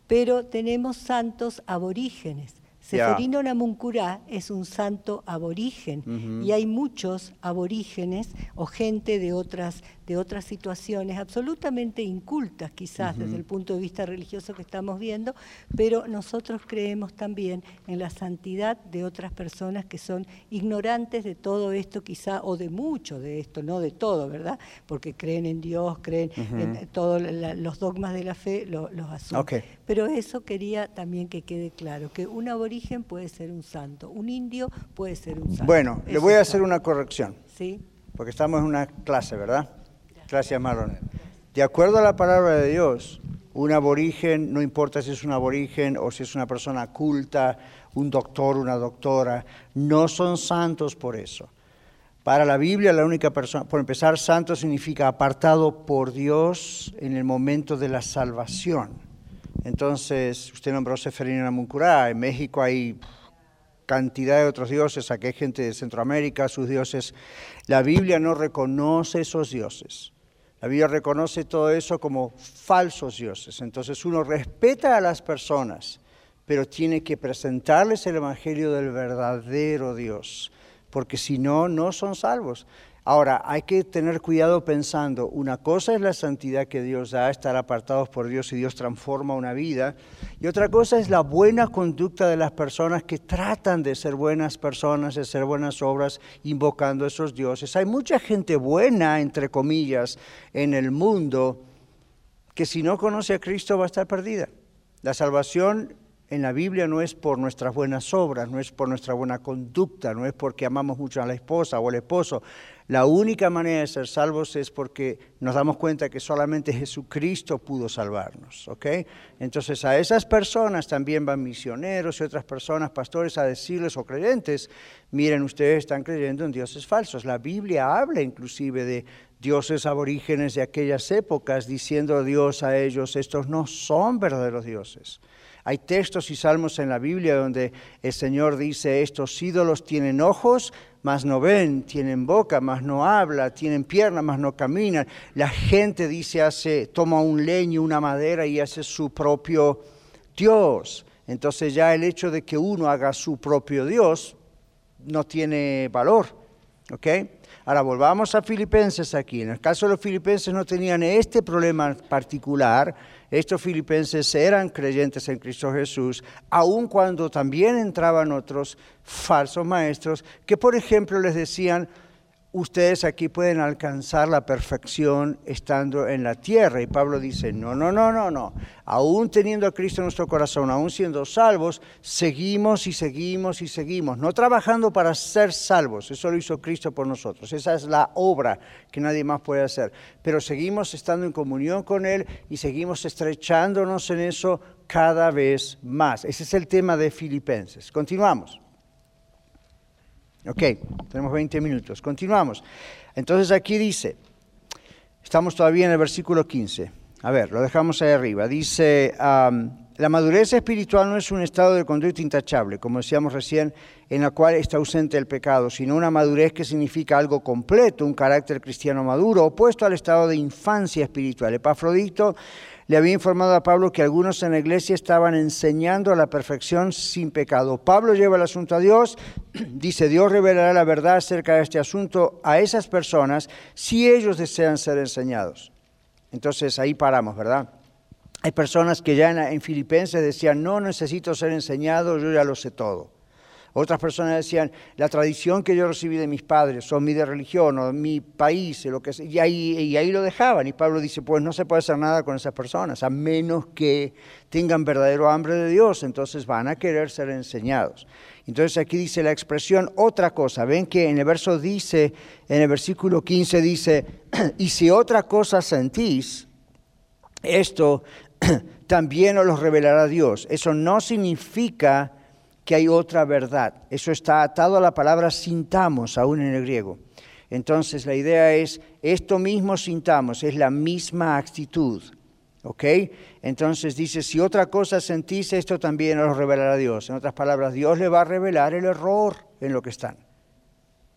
pero tenemos santos aborígenes. Seferino Namuncurá es un santo aborigen y hay muchos aborígenes o gente de otras, de otras situaciones absolutamente incultas quizás desde el punto de vista religioso que estamos viendo, pero nosotros creemos también en la santidad de otras personas que son ignorantes de todo esto quizá o de mucho de esto, no de todo, ¿verdad? Porque creen en Dios, creen en todos los dogmas de la fe, lo- los asumen. Pero eso quería también que quede claro, que un aborigen puede ser un santo, un indio puede ser un santo. Bueno, le voy a hacer una corrección. ¿Sí? porque estamos en una clase, ¿verdad? Gracias, Marlon. De acuerdo a la palabra de Dios, un aborigen, no importa si es un aborigen o si es una persona culta, un doctor, una doctora, no son santos por eso. Para la Biblia, la única persona, por empezar, santo significa apartado por Dios en el momento de la salvación. Entonces, usted nombró Seferino Namuncurá, en México hay cantidad de otros dioses, aquí hay gente de Centroamérica, sus dioses. La Biblia no reconoce esos dioses. La Biblia reconoce todo eso como falsos dioses. Entonces uno respeta a las personas, pero tiene que presentarles el Evangelio del verdadero Dios, porque si no, no son salvos. Ahora, hay que tener cuidado pensando, una cosa es la santidad que Dios da, estar apartados por Dios y Dios transforma una vida, y otra cosa es la buena conducta de las personas que tratan de ser buenas personas, de hacer buenas obras, invocando a esos dioses. Hay mucha gente buena, entre comillas, en el mundo, que si no conoce a Cristo va a estar perdida. La salvación en la Biblia no es por nuestras buenas obras, no es por nuestra buena conducta, no es porque amamos mucho a la esposa o al esposo. La única manera de ser salvos es porque nos damos cuenta que solamente Jesucristo pudo salvarnos, ¿ok? Entonces a esas personas también van misioneros y otras personas, pastores, a decirles o creyentes, miren, ustedes están creyendo en dioses falsos. La Biblia habla inclusive de dioses aborígenes de aquellas épocas, diciendo Dios a ellos, estos no son verdaderos dioses. Hay textos y salmos en la Biblia donde el Señor dice, estos ídolos tienen ojos, mas no ven, tienen boca, mas no habla, tienen piernas, mas no caminan. La gente dice, hace, toma un leño, una madera y hace su propio Dios. Entonces ya el hecho de que uno haga su propio Dios no tiene valor. ¿Ok? Ahora volvamos a Filipenses aquí. En el caso de los filipenses no tenían este problema particular. Estos filipenses eran creyentes en Cristo Jesús, aun cuando también entraban otros falsos maestros que, por ejemplo, les decían, ustedes aquí pueden alcanzar la perfección estando en la tierra. Y Pablo dice, no, no, no, no, no. Aún teniendo a Cristo en nuestro corazón, aún siendo salvos, seguimos y seguimos y seguimos. No trabajando para ser salvos, eso lo hizo Cristo por nosotros. Esa es la obra que nadie más puede hacer. Pero seguimos estando en comunión con Él y seguimos estrechándonos en eso cada vez más. Ese es el tema de Filipenses. Continuamos. Ok, tenemos 20 minutos. Continuamos. Entonces aquí dice, estamos todavía en el versículo 15. A ver, lo dejamos ahí arriba. Dice, la madurez espiritual no es un estado de conducta intachable, como decíamos recién, en la cual está ausente el pecado, sino una madurez que significa algo completo, un carácter cristiano maduro, opuesto al estado de infancia espiritual. Epafrodito le había informado a Pablo que algunos en la iglesia estaban enseñando a la perfección sin pecado. Pablo lleva el asunto a Dios, dice, Dios revelará la verdad acerca de este asunto a esas personas si ellos desean ser enseñados. Entonces ahí paramos, ¿verdad? Hay personas que ya en, Filipenses decían, no necesito ser enseñado, yo ya lo sé todo. Otras personas decían, la tradición que yo recibí de mis padres, o mi de religión, o mi país, lo que y ahí, y ahí lo dejaban. Y Pablo dice, pues no se puede hacer nada con esas personas, a menos que tengan verdadero hambre de Dios, entonces van a querer ser enseñados. Entonces aquí dice la expresión otra cosa. Ven que en el verso dice, en el versículo 15 dice, y si otra cosa sentís, esto también os lo revelará Dios. Eso no significa que hay otra verdad. Eso está atado a la palabra sintamos, aún en el griego. Entonces la idea es, esto mismo sintamos, es la misma actitud. ¿Ok? Entonces dice, si otra cosa sentís, esto también os revelará Dios. En otras palabras, Dios le va a revelar el error en lo que están.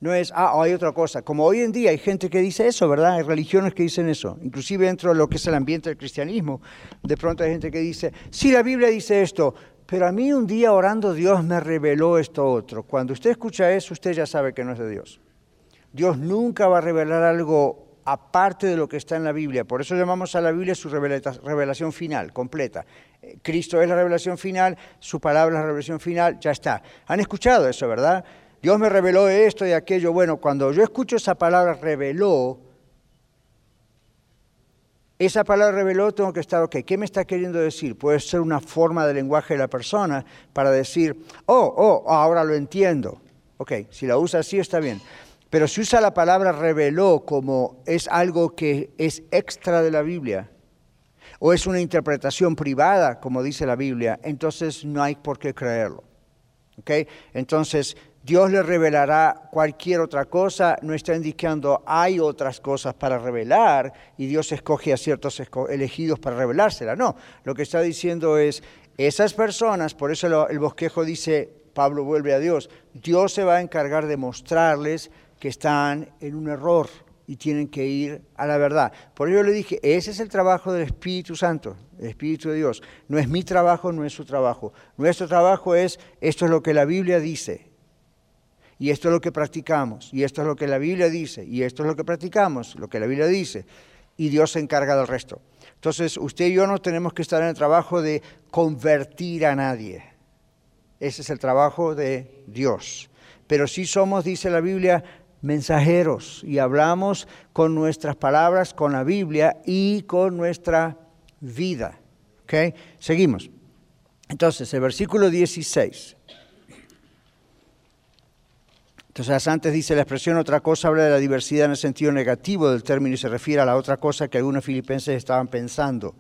No es, ah, hay otra cosa. Como hoy en día hay gente que dice eso, ¿verdad? Hay religiones que dicen eso. Inclusive dentro de lo que es el ambiente del cristianismo, de pronto hay gente que dice, sí, la Biblia dice esto, pero a mí un día orando Dios me reveló esto otro. Cuando usted escucha eso, usted ya sabe que no es de Dios. Dios nunca va a revelar algo aparte de lo que está en la Biblia. Por eso llamamos a la Biblia su revelación final, completa. Eh, Cristo es la revelación final, su palabra es la revelación final, ya está. Han escuchado eso, ¿verdad? Dios me reveló esto y aquello. Bueno, cuando yo escucho esa palabra reveló, esa palabra reveló, tengo que estar, ok, ¿qué me está queriendo decir? Puede ser una forma de lenguaje de la persona para decir, oh, oh, ahora lo entiendo. Ok, si la usa así está bien. Pero si usa la palabra reveló como es algo que es extra de la Biblia, o es una interpretación privada, como dice la Biblia, entonces no hay por qué creerlo. ¿Okay? Entonces, Dios le revelará cualquier otra cosa, no está indicando hay otras cosas para revelar y Dios escoge a ciertos elegidos para revelársela. No, lo que está diciendo es, esas personas, por eso el bosquejo dice, Pablo vuelve a Dios, Dios se va a encargar de mostrarles que están en un error y tienen que ir a la verdad. Por ello le dije, ese es el trabajo del Espíritu Santo, el Espíritu de Dios. No es mi trabajo, no es su trabajo. Nuestro trabajo es, esto es lo que la Biblia dice, y esto es lo que practicamos, y esto es lo que la Biblia dice, y esto es lo que practicamos, lo que la Biblia dice, y Dios se encarga del resto. Entonces, usted y yo no tenemos que estar en el trabajo de convertir a nadie. Ese es el trabajo de Dios. Pero sí somos, dice la Biblia, mensajeros y hablamos con nuestras palabras, con la Biblia y con nuestra vida. ¿Ok? Seguimos. Entonces, el versículo 16. Entonces antes dice la expresión otra cosa, habla de la diversidad en el sentido negativo del término y se refiere a la otra cosa que algunos filipenses estaban pensando.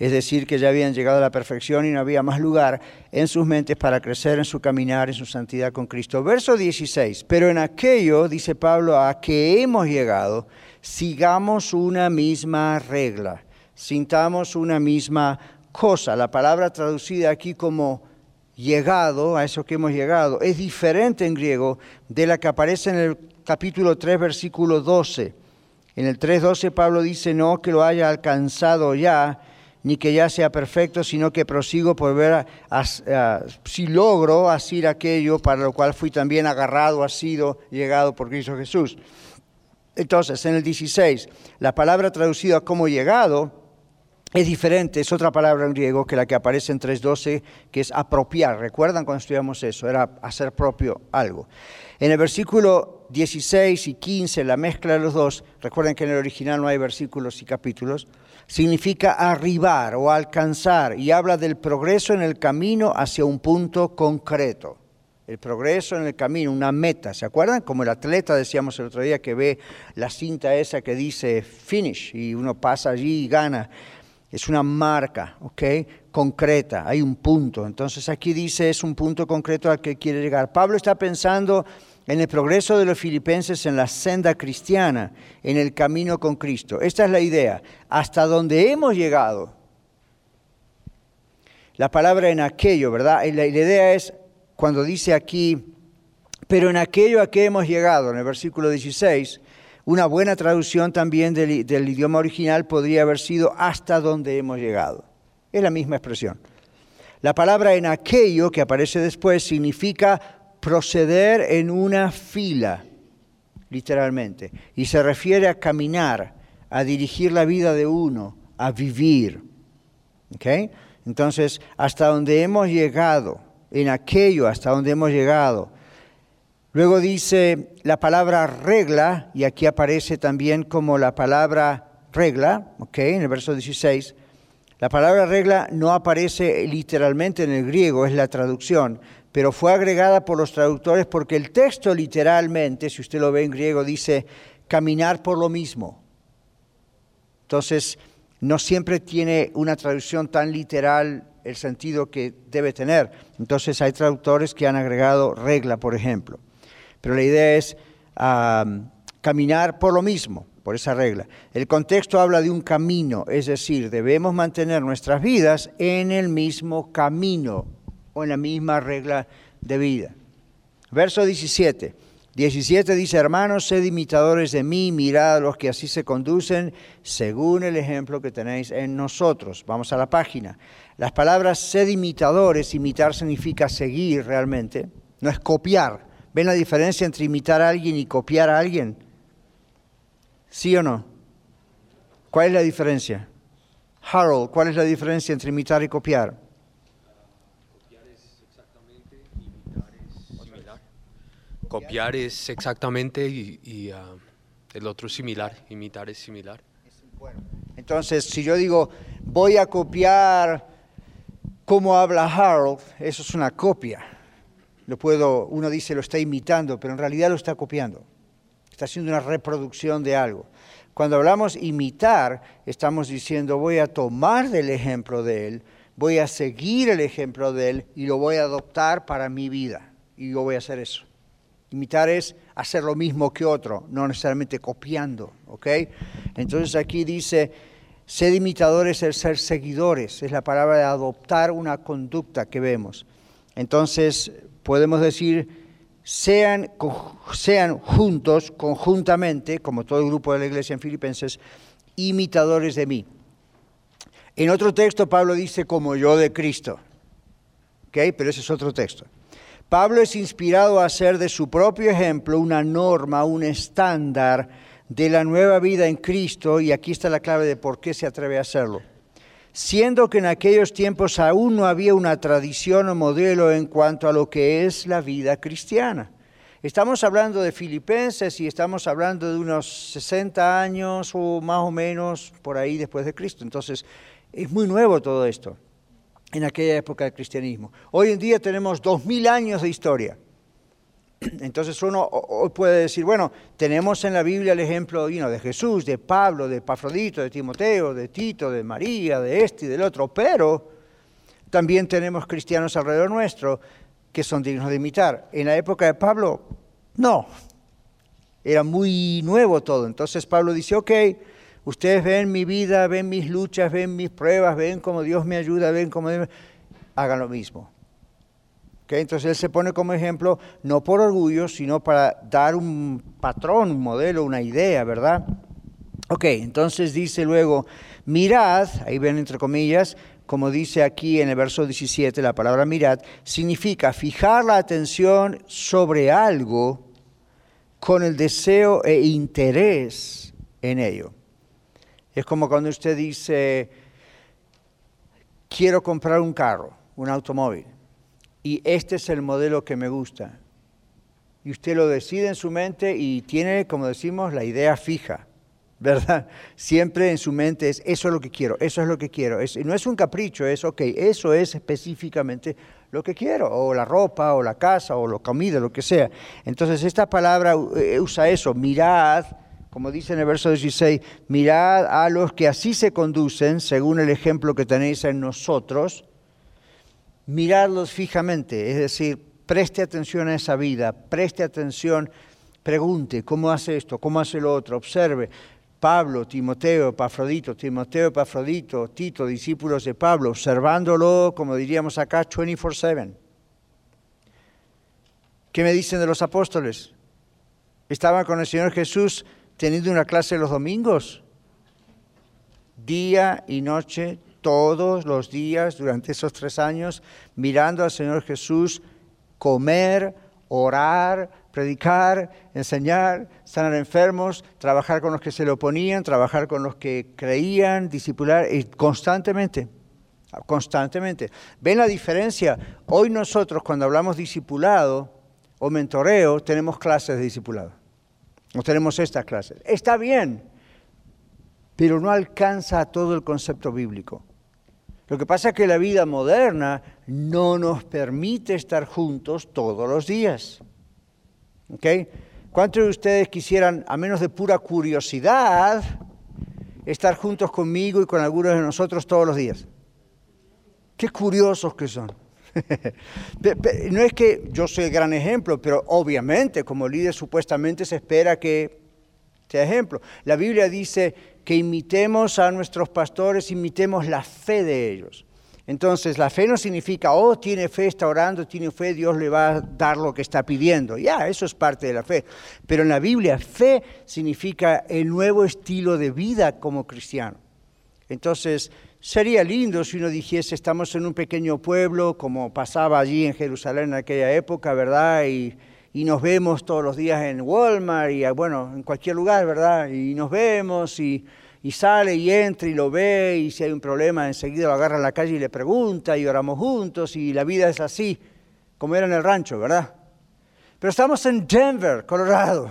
Es decir, que ya habían llegado a la perfección y no había más lugar en sus mentes para crecer en su caminar, en su santidad con Cristo. Verso 16, pero en aquello, dice Pablo, a que hemos llegado, sigamos una misma regla, sintamos una misma cosa. La palabra traducida aquí como llegado, a eso que hemos llegado, es diferente en griego de la que aparece en el capítulo 3, versículo 12. En el 3.12 Pablo dice, no que lo haya alcanzado ya, ni que ya sea perfecto, sino que prosigo por ver si logro asir aquello para lo cual fui también agarrado, ha sido llegado por Cristo Jesús. Entonces, en el 16, la palabra traducida como llegado es diferente, es otra palabra en griego que la que aparece en 3.12, que es apropiar. ¿Recuerdan cuando estudiamos eso? Era hacer propio algo. En el versículo 16 y 15, la mezcla de los dos, recuerden que en el original no hay versículos y capítulos, significa arribar o alcanzar y habla del progreso en el camino hacia un punto concreto. El progreso en el camino, una meta. ¿Se acuerdan? Como el atleta decíamos el otro día que ve la cinta esa que dice finish y uno pasa allí y gana es una marca, ¿ok? Concreta, hay un punto. Entonces aquí dice es un punto concreto al que quiere llegar. Pablo está pensando en el progreso de los filipenses en la senda cristiana, en el camino con Cristo. Esta es la idea. Hasta donde hemos llegado. La palabra en aquello, ¿verdad? La, la idea es cuando dice aquí, pero en aquello a que hemos llegado, en el versículo 16, una buena traducción también del, idioma original podría haber sido hasta donde hemos llegado. Es la misma expresión. La palabra en aquello que aparece después significa proceder en una fila, literalmente, y se refiere a caminar, a dirigir la vida de uno, a vivir. ¿Okay? Entonces, hasta donde hemos llegado, en aquello hasta donde hemos llegado, Luego dice la palabra regla, y aquí aparece también como la palabra regla, ¿ok? En el verso 16. La palabra regla no aparece literalmente en el griego, es la traducción, pero fue agregada por los traductores porque el texto literalmente, si usted lo ve en griego, dice caminar por lo mismo. Entonces, no siempre tiene una traducción tan literal el sentido que debe tener. Entonces, hay traductores que han agregado regla, por ejemplo pero la idea es caminar por lo mismo, por esa regla. El contexto habla de un camino, es decir, debemos mantener nuestras vidas en el mismo camino o en la misma regla de vida. Verso 17. 17 dice, hermanos, sed imitadores de mí, mirad a los que así se conducen, según el ejemplo que tenéis en nosotros. Vamos a la página. Las palabras sed imitadores, imitar significa seguir realmente, no es copiar. ¿Ven la diferencia entre imitar a alguien y copiar a alguien? ¿Sí o no? ¿Cuál es la diferencia? Harold, ¿cuál es la diferencia entre imitar y copiar? Copiar es exactamente, imitar es similar. Copiar es exactamente y, ah, el otro es similar, imitar es similar. entonces, si yo digo, voy a copiar cómo habla Harold, eso es una copia lo puedo, uno dice lo está imitando, pero en realidad lo está copiando. Está haciendo una reproducción de algo. Cuando hablamos imitar, estamos diciendo voy a tomar del ejemplo de él, voy a seguir el ejemplo de él y lo voy a adoptar para mi vida. Y yo voy a hacer eso. Imitar es hacer lo mismo que otro, no necesariamente copiando, ¿ok? Entonces aquí dice, ser imitadores es ser seguidores, es la palabra de adoptar una conducta que vemos. Entonces, podemos decir, sean, sean juntos, conjuntamente, como todo el grupo de la iglesia en Filipenses, imitadores de mí. En otro texto Pablo dice, como yo de Cristo. ¿Ok? Pero ese es otro texto. Pablo es inspirado a hacer de su propio ejemplo una norma, un estándar de la nueva vida en Cristo, y aquí está la clave de por qué se atreve a hacerlo siendo que en aquellos tiempos aún no había una tradición o modelo en cuanto a lo que es la vida cristiana. Estamos hablando de filipenses y estamos hablando de unos 60 años o más o menos por ahí después de Cristo. Entonces, es muy nuevo todo esto en aquella época del cristianismo. Hoy en día tenemos 2000 años de historia. Entonces uno puede decir, bueno, tenemos en la Biblia el ejemplo de Jesús, de Pablo, de Pafrodito, de Timoteo, de Tito, de María, de este y del otro, pero también tenemos cristianos alrededor nuestro que son dignos de imitar. En la época de Pablo, no, era muy nuevo todo. Entonces Pablo dice, ok, ustedes ven mi vida, ven mis luchas, ven mis pruebas, ven cómo Dios me ayuda, ven cómo. Hagan lo mismo. Entonces él se pone como ejemplo no por orgullo, sino para dar un patrón, un modelo, una idea, ¿verdad? Ok, entonces dice luego, mirad, ahí ven entre comillas, como dice aquí en el verso 17, la palabra mirad, significa fijar la atención sobre algo con el deseo e interés en ello. Es como cuando usted dice, quiero comprar un carro, un automóvil y este es el modelo que me gusta. Y usted lo decide en su mente y tiene, como decimos, la idea fija, ¿verdad? Siempre en su mente es, eso es lo que quiero, eso es lo que quiero. Es, no es un capricho, es, ok, eso es específicamente lo que quiero, o la ropa, o la casa, o la comida, lo que sea. Entonces esta palabra eh, usa eso, mirad, como dice en el verso 16, mirad a los que así se conducen, según el ejemplo que tenéis en nosotros, mirarlos fijamente, es decir, Preste atención a esa vida, preste atención, pregunte cómo hace esto, cómo hace lo otro, observe. Pablo, Timoteo, Pafrodito, Timoteo, Pafrodito, Tito, discípulos de Pablo, observándolo, como diríamos acá, 24/7. ¿Qué me dicen de los apóstoles? Estaban con el Señor Jesús teniendo una clase los domingos, día y noche, todos los días durante esos tres años, mirando al Señor Jesús comer, orar, predicar, enseñar, sanar enfermos, trabajar con los que se le oponían, trabajar con los que creían, discipular, y constantemente, constantemente. ¿Ven la diferencia? Hoy nosotros cuando hablamos discipulado o mentoreo, tenemos clases de discipulado. No tenemos estas clases. Está bien, pero no alcanza a todo el concepto bíblico. Lo que pasa es que la vida moderna no nos permite estar juntos todos los días. ¿Okay? ¿Cuántos de ustedes quisieran, a menos de pura curiosidad, estar juntos conmigo y con algunos de nosotros todos los días? Qué curiosos que son. no es que yo soy el gran ejemplo, pero obviamente como líder supuestamente se espera que sea ejemplo. La Biblia dice que imitemos a nuestros pastores, imitemos la fe de ellos. Entonces, la fe no significa, oh, tiene fe, está orando, tiene fe, Dios le va a dar lo que está pidiendo. Ya, eso es parte de la fe. Pero en la Biblia, fe significa el nuevo estilo de vida como cristiano. Entonces, sería lindo si uno dijese, estamos en un pequeño pueblo, como pasaba allí en Jerusalén en aquella época, ¿verdad? Y, y nos vemos todos los días en Walmart y, bueno, en cualquier lugar, ¿verdad? Y nos vemos y y sale y entra y lo ve y si hay un problema enseguida lo agarra en la calle y le pregunta y oramos juntos y la vida es así, como era en el rancho, ¿verdad? Pero estamos en Denver, Colorado.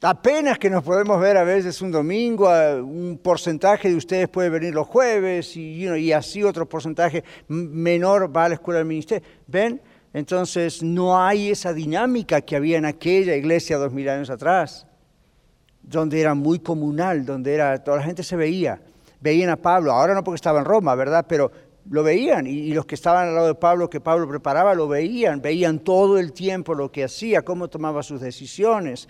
Apenas que nos podemos ver a veces un domingo, un porcentaje de ustedes puede venir los jueves y, y así otro porcentaje menor va a la escuela del ministerio. ¿Ven? Entonces no hay esa dinámica que había en aquella iglesia dos mil años atrás donde era muy comunal, donde era, toda la gente se veía. Veían a Pablo, ahora no porque estaba en Roma, ¿verdad? Pero lo veían y, los que estaban al lado de Pablo, que Pablo preparaba, lo veían, veían todo el tiempo lo que hacía, cómo tomaba sus decisiones.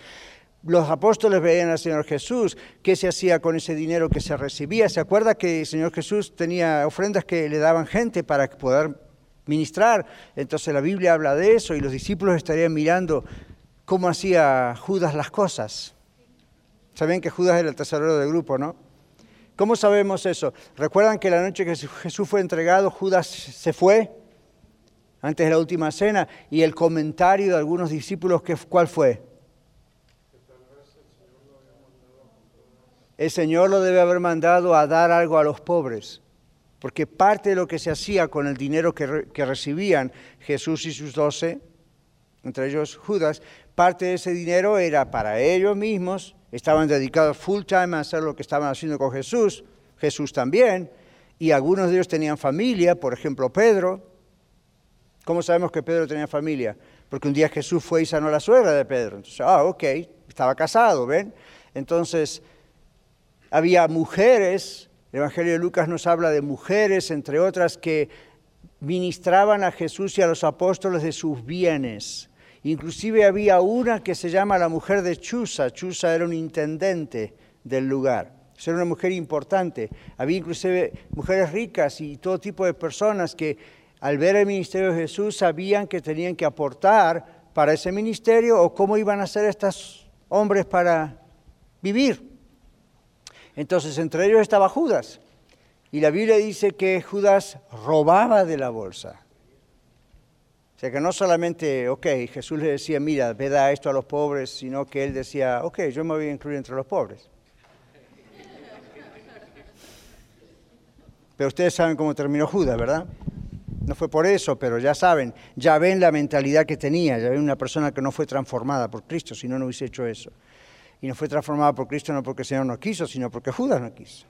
Los apóstoles veían al Señor Jesús, qué se hacía con ese dinero que se recibía. ¿Se acuerda que el Señor Jesús tenía ofrendas que le daban gente para poder ministrar? Entonces la Biblia habla de eso y los discípulos estarían mirando cómo hacía Judas las cosas. Saben que Judas era el tesorero del grupo, ¿no? ¿Cómo sabemos eso? ¿Recuerdan que la noche que Jesús fue entregado, Judas se fue antes de la última cena? Y el comentario de algunos discípulos, ¿cuál fue? El Señor lo debe haber mandado a dar algo a los pobres, porque parte de lo que se hacía con el dinero que, recibían Jesús y sus doce, entre ellos Judas, parte de ese dinero era para ellos mismos estaban dedicados full time a hacer lo que estaban haciendo con Jesús, Jesús también, y algunos de ellos tenían familia, por ejemplo Pedro. ¿Cómo sabemos que Pedro tenía familia? Porque un día Jesús fue y sanó a la suegra de Pedro. Entonces, ah, ok, estaba casado, ¿ven? Entonces, había mujeres, el Evangelio de Lucas nos habla de mujeres, entre otras, que ministraban a Jesús y a los apóstoles de sus bienes Inclusive había una que se llama la mujer de Chusa. Chusa era un intendente del lugar. Era una mujer importante. Había inclusive mujeres ricas y todo tipo de personas que al ver el ministerio de Jesús sabían que tenían que aportar para ese ministerio o cómo iban a ser estos hombres para vivir. Entonces entre ellos estaba Judas. Y la Biblia dice que Judas robaba de la bolsa. O sea que no solamente, ok, Jesús le decía, mira, ve da esto a los pobres, sino que él decía, ok, yo me voy a incluir entre los pobres. Pero ustedes saben cómo terminó Judas, ¿verdad? No fue por eso, pero ya saben, ya ven la mentalidad que tenía, ya ven una persona que no fue transformada por Cristo, si no, no hubiese hecho eso. Y no fue transformada por Cristo no porque el Señor no quiso, sino porque Judas no quiso.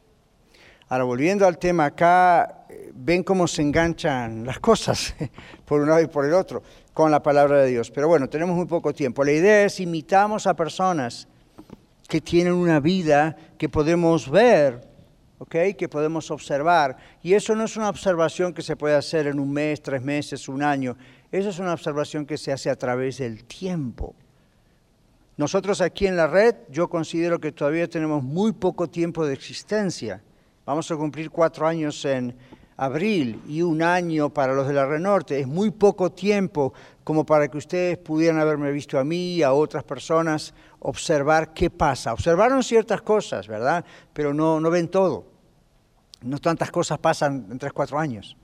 Ahora, volviendo al tema acá, ven cómo se enganchan las cosas, por un lado y por el otro, con la palabra de Dios. Pero bueno, tenemos muy poco tiempo. La idea es imitamos a personas que tienen una vida que podemos ver, ¿okay? que podemos observar. Y eso no es una observación que se puede hacer en un mes, tres meses, un año. Eso es una observación que se hace a través del tiempo. Nosotros aquí en la red, yo considero que todavía tenemos muy poco tiempo de existencia. Vamos a cumplir cuatro años en abril y un año para los de la red norte. Es muy poco tiempo como para que ustedes pudieran haberme visto a mí y a otras personas observar qué pasa. Observaron ciertas cosas, ¿verdad? Pero no, no ven todo. No tantas cosas pasan en tres, cuatro años.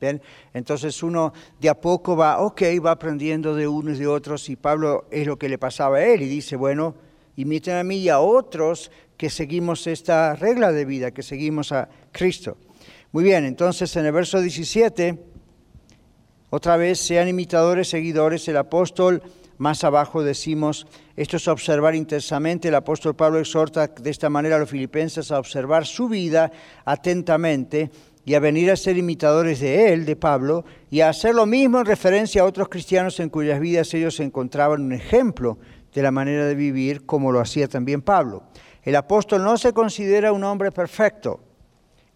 ¿Bien? Entonces uno de a poco va, ok, va aprendiendo de unos y de otros y Pablo es lo que le pasaba a él y dice, bueno, imiten a mí y a otros que seguimos esta regla de vida, que seguimos a Cristo. Muy bien, entonces en el verso 17, otra vez, sean imitadores, seguidores, el apóstol, más abajo decimos, esto es observar intensamente, el apóstol Pablo exhorta de esta manera a los filipenses a observar su vida atentamente y a venir a ser imitadores de él, de Pablo, y a hacer lo mismo en referencia a otros cristianos en cuyas vidas ellos encontraban un ejemplo de la manera de vivir como lo hacía también Pablo. El apóstol no se considera un hombre perfecto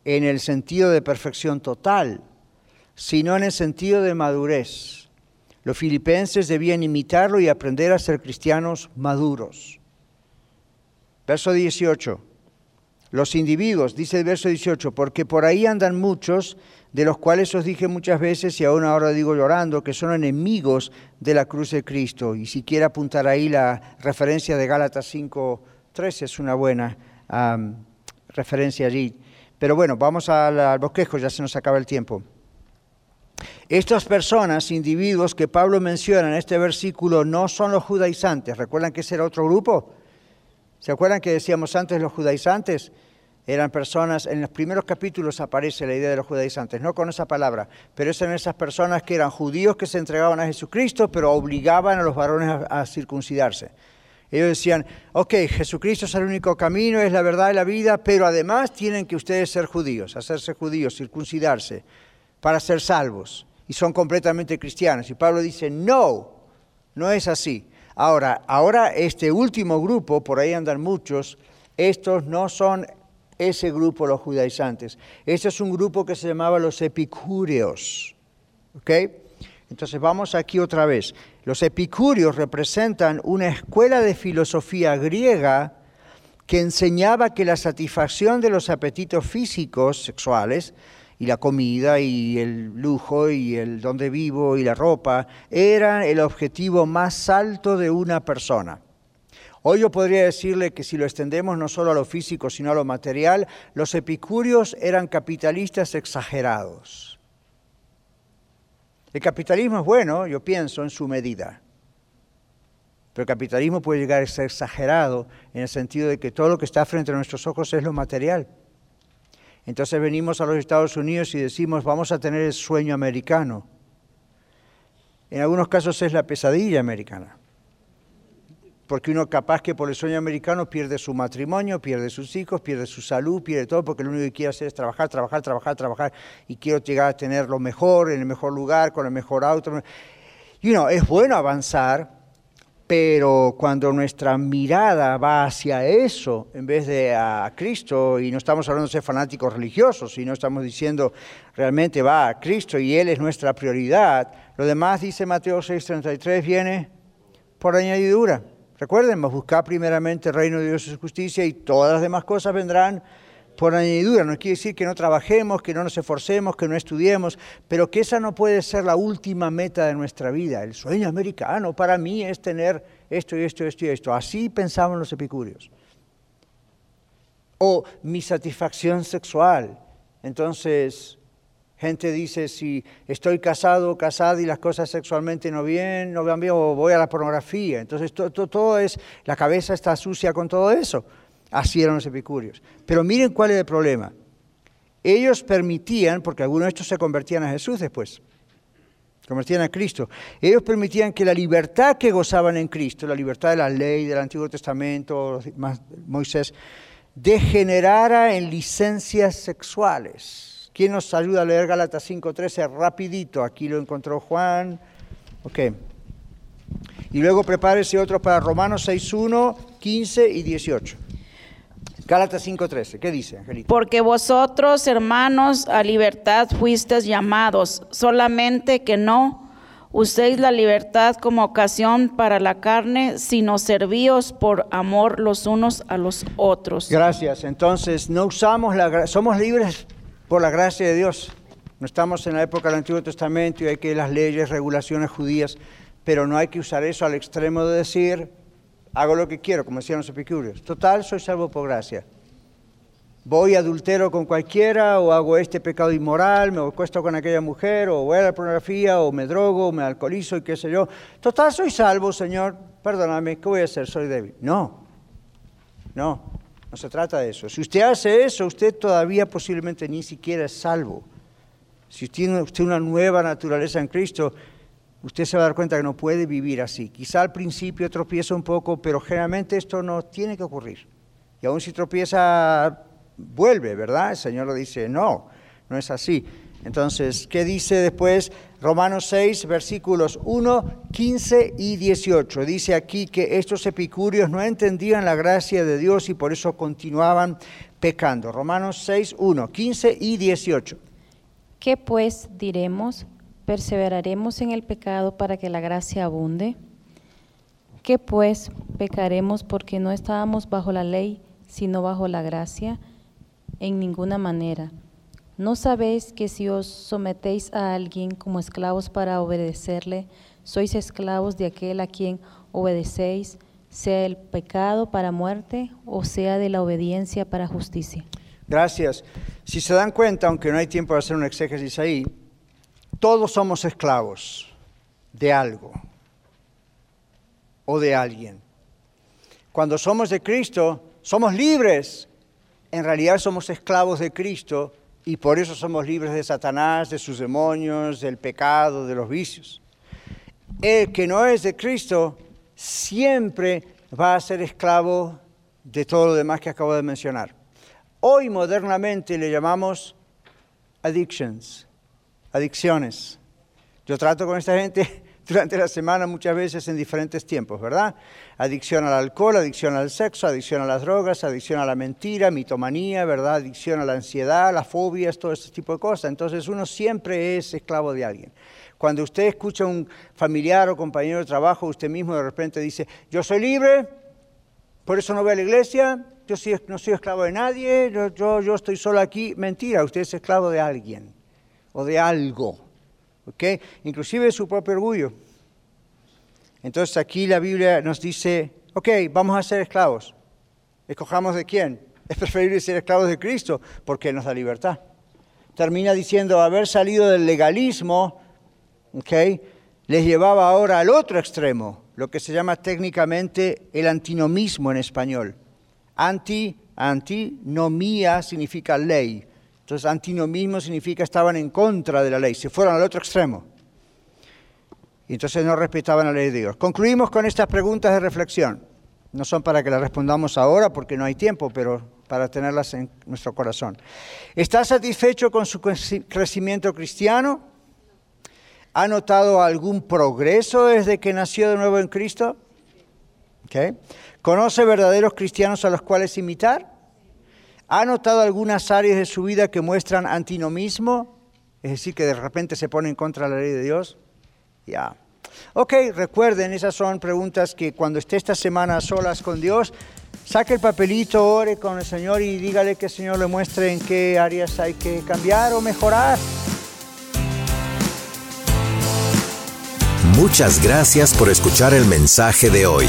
en el sentido de perfección total, sino en el sentido de madurez. Los filipenses debían imitarlo y aprender a ser cristianos maduros. Verso 18. Los individuos, dice el verso 18, porque por ahí andan muchos, de los cuales os dije muchas veces y aún ahora digo llorando, que son enemigos de la cruz de Cristo. Y si quiere apuntar ahí la referencia de Gálatas 5.13, es una buena referencia allí. Pero bueno, vamos al, bosquejo, ya se nos acaba el tiempo. Estas personas, individuos que Pablo menciona en este versículo, no son los judaizantes. ¿Recuerdan que ese era otro grupo? ¿Se acuerdan que decíamos antes los judaizantes? Eran personas, en los primeros capítulos aparece la idea de los judaizantes, no con esa palabra, pero eran esas personas que eran judíos que se entregaban a Jesucristo, pero obligaban a los varones a, circuncidarse. Ellos decían, ok, Jesucristo es el único camino, es la verdad y la vida, pero además tienen que ustedes ser judíos, hacerse judíos, circuncidarse, para ser salvos. Y son completamente cristianos. Y Pablo dice, no, no es así. Ahora, ahora este último grupo, por ahí andan muchos, estos no son ese grupo los judaizantes. Este es un grupo que se llamaba los epicúreos. ¿Ok? Entonces vamos aquí otra vez. Los epicúreos representan una escuela de filosofía griega que enseñaba que la satisfacción de los apetitos físicos sexuales y la comida y el lujo y el donde vivo y la ropa eran el objetivo más alto de una persona. Hoy yo podría decirle que si lo extendemos no solo a lo físico, sino a lo material, los epicúreos eran capitalistas exagerados. El capitalismo es bueno, yo pienso, en su medida. Pero el capitalismo puede llegar a ser exagerado en el sentido de que todo lo que está frente a nuestros ojos es lo material. Entonces venimos a los Estados Unidos y decimos, vamos a tener el sueño americano. En algunos casos es la pesadilla americana. Porque uno capaz que por el sueño americano pierde su matrimonio, pierde sus hijos, pierde su salud, pierde todo, porque lo único que quiere hacer es trabajar, trabajar, trabajar, trabajar, y quiero llegar a tener lo mejor, en el mejor lugar, con el mejor auto. Y uno, es bueno avanzar, pero cuando nuestra mirada va hacia eso en vez de a Cristo, y no estamos hablando de ser fanáticos religiosos, sino estamos diciendo realmente va a Cristo y Él es nuestra prioridad, lo demás, dice Mateo 6:33, viene por añadidura. Recuerden, buscar primeramente el reino de Dios y su justicia y todas las demás cosas vendrán por añadidura. No quiere decir que no trabajemos, que no nos esforcemos, que no estudiemos, pero que esa no puede ser la última meta de nuestra vida. El sueño americano para mí es tener esto y esto y esto y esto. Así pensaban los epicúreos. O mi satisfacción sexual. Entonces, gente dice, si estoy casado o casada y las cosas sexualmente no, bien, no van bien, o voy a la pornografía. Entonces, todo, todo, es, la cabeza está sucia con todo eso. Así eran los epicúreos. Pero miren cuál es el problema. Ellos permitían, porque algunos de estos se convertían a Jesús después, convertían a Cristo, ellos permitían que la libertad que gozaban en Cristo, la libertad de la ley, del Antiguo Testamento, Moisés, degenerara en licencias sexuales. ¿Quién nos ayuda a leer Gálatas 5.13 rapidito? Aquí lo encontró Juan. Ok. Y luego prepárese otro para Romanos 6.1, 15 y 18. Gálatas 5:13, ¿qué dice, Angelita? Porque vosotros, hermanos, a libertad fuisteis llamados, solamente que no uséis la libertad como ocasión para la carne, sino servíos por amor los unos a los otros. Gracias. Entonces, no usamos la somos libres por la gracia de Dios. No estamos en la época del Antiguo Testamento y hay que las leyes, regulaciones judías, pero no hay que usar eso al extremo de decir, hago lo que quiero, como decían los epicúreos. Total, soy salvo por gracia voy adultero con cualquiera o hago este pecado inmoral, me acuesto con aquella mujer o voy a la pornografía o me drogo o me alcoholizo y qué sé yo. Total, soy salvo, Señor, perdóname, ¿qué voy a hacer? Soy débil. No, no, no se trata de eso. Si usted hace eso, usted todavía posiblemente ni siquiera es salvo. Si tiene usted una nueva naturaleza en Cristo, usted se va a dar cuenta que no puede vivir así. Quizá al principio tropieza un poco, pero generalmente esto no tiene que ocurrir. Y aún si tropieza vuelve, ¿verdad? El Señor le dice, no, no es así. Entonces, ¿qué dice después? Romanos 6, versículos 1, 15 y 18. Dice aquí que estos epicúreos no entendían la gracia de Dios y por eso continuaban pecando. Romanos 6, 1, 15 y 18. ¿Qué pues diremos? ¿Perseveraremos en el pecado para que la gracia abunde? ¿Qué pues pecaremos porque no estábamos bajo la ley, sino bajo la gracia? en ninguna manera. ¿No sabéis que si os sometéis a alguien como esclavos para obedecerle, sois esclavos de aquel a quien obedecéis, sea el pecado para muerte o sea de la obediencia para justicia? Gracias. Si se dan cuenta, aunque no hay tiempo de hacer un exégesis ahí, todos somos esclavos de algo o de alguien. Cuando somos de Cristo, somos libres en realidad somos esclavos de Cristo y por eso somos libres de Satanás, de sus demonios, del pecado, de los vicios. El que no es de Cristo siempre va a ser esclavo de todo lo demás que acabo de mencionar. Hoy modernamente le llamamos addictions, adicciones. Yo trato con esta gente durante la semana muchas veces en diferentes tiempos, ¿verdad? Adicción al alcohol, adicción al sexo, adicción a las drogas, adicción a la mentira, mitomanía, ¿verdad? Adicción a la ansiedad, las fobias, todo ese tipo de cosas. Entonces uno siempre es esclavo de alguien. Cuando usted escucha a un familiar o compañero de trabajo, usted mismo de repente dice, yo soy libre, por eso no voy a la iglesia, yo no soy esclavo de nadie, yo, yo estoy solo aquí. Mentira, usted es esclavo de alguien o de algo. ¿ok? Inclusive su propio orgullo. Entonces aquí la Biblia nos dice, ok, vamos a ser esclavos. Escojamos de quién. Es preferible ser esclavos de Cristo porque nos da libertad. Termina diciendo, haber salido del legalismo, ok, les llevaba ahora al otro extremo, lo que se llama técnicamente el antinomismo en español. Anti, antinomía significa ley. Entonces, antinomismo significa estaban en contra de la ley, se fueron al otro extremo. Y entonces no respetaban la ley de Dios. Concluimos con estas preguntas de reflexión. No son para que las respondamos ahora porque no hay tiempo, pero para tenerlas en nuestro corazón. ¿Está satisfecho con su crecimiento cristiano? ¿Ha notado algún progreso desde que nació de nuevo en Cristo? ¿Conoce verdaderos cristianos a los cuales imitar? ¿Ha notado algunas áreas de su vida que muestran antinomismo? Es decir, que de repente se pone en contra de la ley de Dios. Ya. Ok, recuerden, esas son preguntas que cuando esté esta semana a solas con Dios, saque el papelito, ore con el Señor y dígale que el Señor le muestre en qué áreas hay que cambiar o mejorar. Muchas gracias por escuchar el mensaje de hoy.